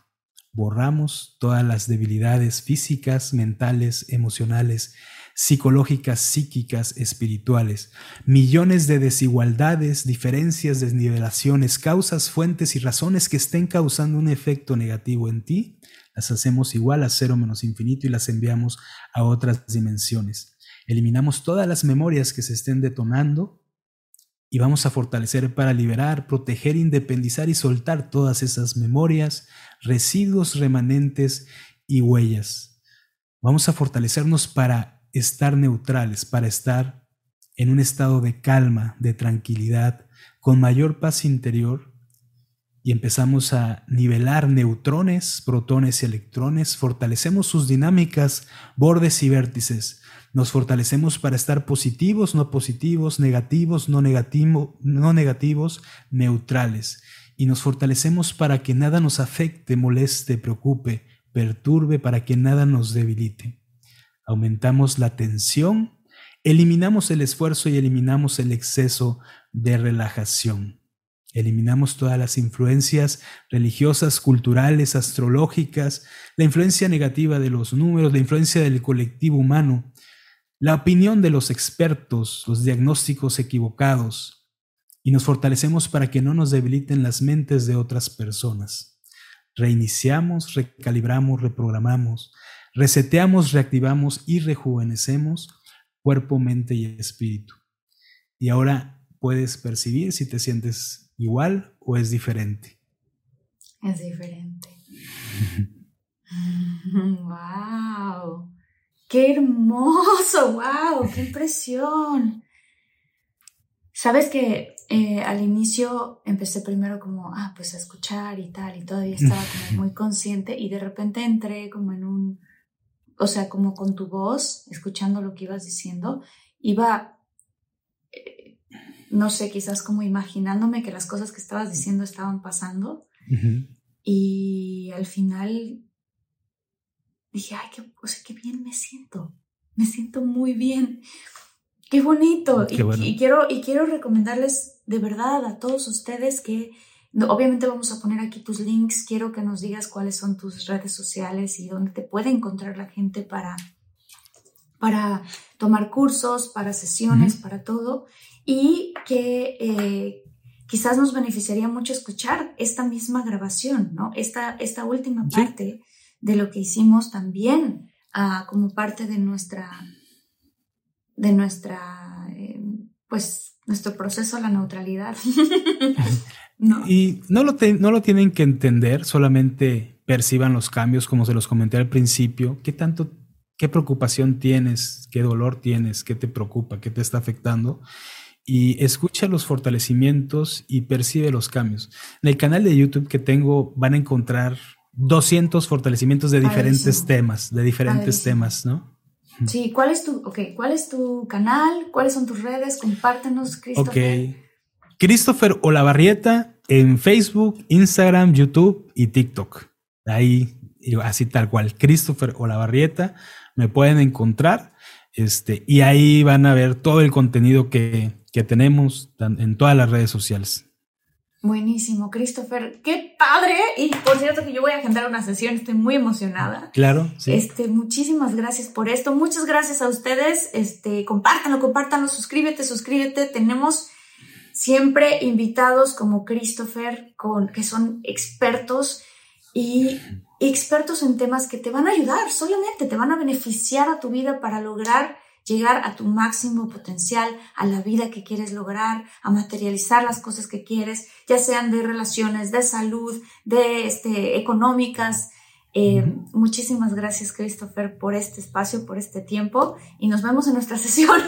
Speaker 2: Borramos todas las debilidades físicas, mentales, emocionales, psicológicas, psíquicas, espirituales, millones de desigualdades, diferencias, desnivelaciones, causas, fuentes y razones que estén causando un efecto negativo en ti, las hacemos igual a cero menos infinito y las enviamos a otras dimensiones. Eliminamos todas las memorias que se estén detonando y vamos a fortalecer para liberar, proteger, independizar y soltar todas esas memorias, residuos remanentes y huellas. Vamos a fortalecernos para estar neutrales, para estar en un estado de calma, de tranquilidad, con mayor paz interior y empezamos a nivelar neutrones, protones y electrones, fortalecemos sus dinámicas, bordes y vértices nos fortalecemos para estar positivos, no positivos, negativos, no, negativo, no negativos, neutrales. Y nos fortalecemos para que nada nos afecte, moleste, preocupe, perturbe, para que nada nos debilite. Aumentamos la tensión, eliminamos el esfuerzo y eliminamos el exceso de relajación. Eliminamos todas las influencias religiosas, culturales, astrológicas, la influencia negativa de los números, la influencia del colectivo humano, la opinión de los expertos, los diagnósticos equivocados, y nos fortalecemos para que no nos debiliten las mentes de otras personas. Reiniciamos, recalibramos, reprogramamos, reseteamos, reactivamos y rejuvenecemos cuerpo, mente y espíritu. Y ahora puedes percibir si te sientes igual o es diferente.
Speaker 3: Es diferente. wow. ¡Qué hermoso! ¡Wow! ¡Qué impresión! Sabes que eh, al inicio empecé primero como, ah, pues a escuchar y tal, y todavía estaba como muy consciente y de repente entré como en un, o sea, como con tu voz, escuchando lo que ibas diciendo, iba, eh, no sé, quizás como imaginándome que las cosas que estabas diciendo estaban pasando. Y al final dije, ay, qué, o sea, qué bien me siento, me siento muy bien, qué bonito. y, quiero, y quiero recomendarles de verdad a todos ustedes que obviamente vamos a poner aquí tus links, quiero que nos digas cuáles son tus redes sociales y dónde te puede encontrar la gente para, para tomar cursos, para sesiones, para todo, y que... Eh, quizás nos beneficiaría mucho escuchar esta misma grabación, ¿no? Esta, esta última parte de lo que hicimos también ah, como parte de nuestra, de nuestra, em, pues, nuestro proceso a la neutralidad.
Speaker 2: Y no lo, no lo tienen que entender, solamente perciban los cambios, como se los comenté al principio. ¿Qué tanto, qué preocupación tienes? ¿Qué dolor tienes? ¿Qué te preocupa? ¿Qué te está afectando? y escucha los fortalecimientos y percibe los cambios. En el canal de YouTube que tengo van a encontrar 200 fortalecimientos de diferentes temas, de diferentes temas, ¿no?
Speaker 3: Sí, ¿cuál es tu, okay, ¿cuál es tu canal? ¿Cuáles son tus redes? Compártenos, Christopher. Ok.
Speaker 2: Christopher Olavarrieta en Facebook, Instagram, YouTube y TikTok. Ahí, así tal cual, Christopher Olavarrieta, me pueden encontrar. Este, y ahí van a ver todo el contenido que, que tenemos en todas las redes sociales.
Speaker 3: Buenísimo, Christopher. Qué padre. Y por cierto que yo voy a agendar una sesión, estoy muy emocionada.
Speaker 2: Claro, sí.
Speaker 3: Este, muchísimas gracias por esto. Muchas gracias a ustedes. Este, compártanlo, compártanlo, suscríbete, suscríbete. Tenemos siempre invitados como Christopher, con, que son expertos y expertos en temas que te van a ayudar, solamente te van a beneficiar a tu vida para lograr llegar a tu máximo potencial, a la vida que quieres lograr, a materializar las cosas que quieres, ya sean de relaciones, de salud, de este, económicas. Eh, muchísimas gracias, Christopher, por este espacio, por este tiempo y nos vemos en nuestra sesión.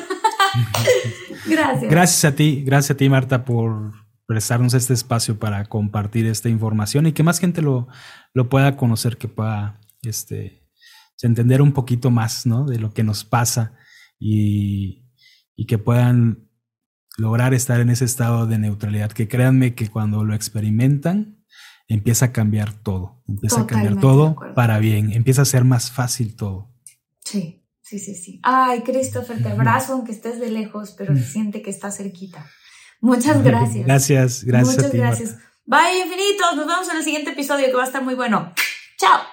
Speaker 3: gracias.
Speaker 2: Gracias a ti, gracias a ti, Marta, por prestarnos este espacio para compartir esta información y que más gente lo, lo pueda conocer, que pueda este, entender un poquito más ¿no? de lo que nos pasa y, que puedan lograr estar en ese estado de neutralidad, que créanme que cuando lo experimentan empieza a cambiar todo, empieza a cambiar todo para bien, empieza a ser más fácil todo.
Speaker 3: Sí, sí, sí, sí. Ay, Christopher, te abrazo aunque estés de lejos, pero se siente que está cerquita. Muchas gracias.
Speaker 2: Gracias, gracias
Speaker 3: Muchas
Speaker 2: a ti.
Speaker 3: gracias. Bye, infinitos. Nos vemos en el siguiente episodio que va a estar muy bueno. Chao.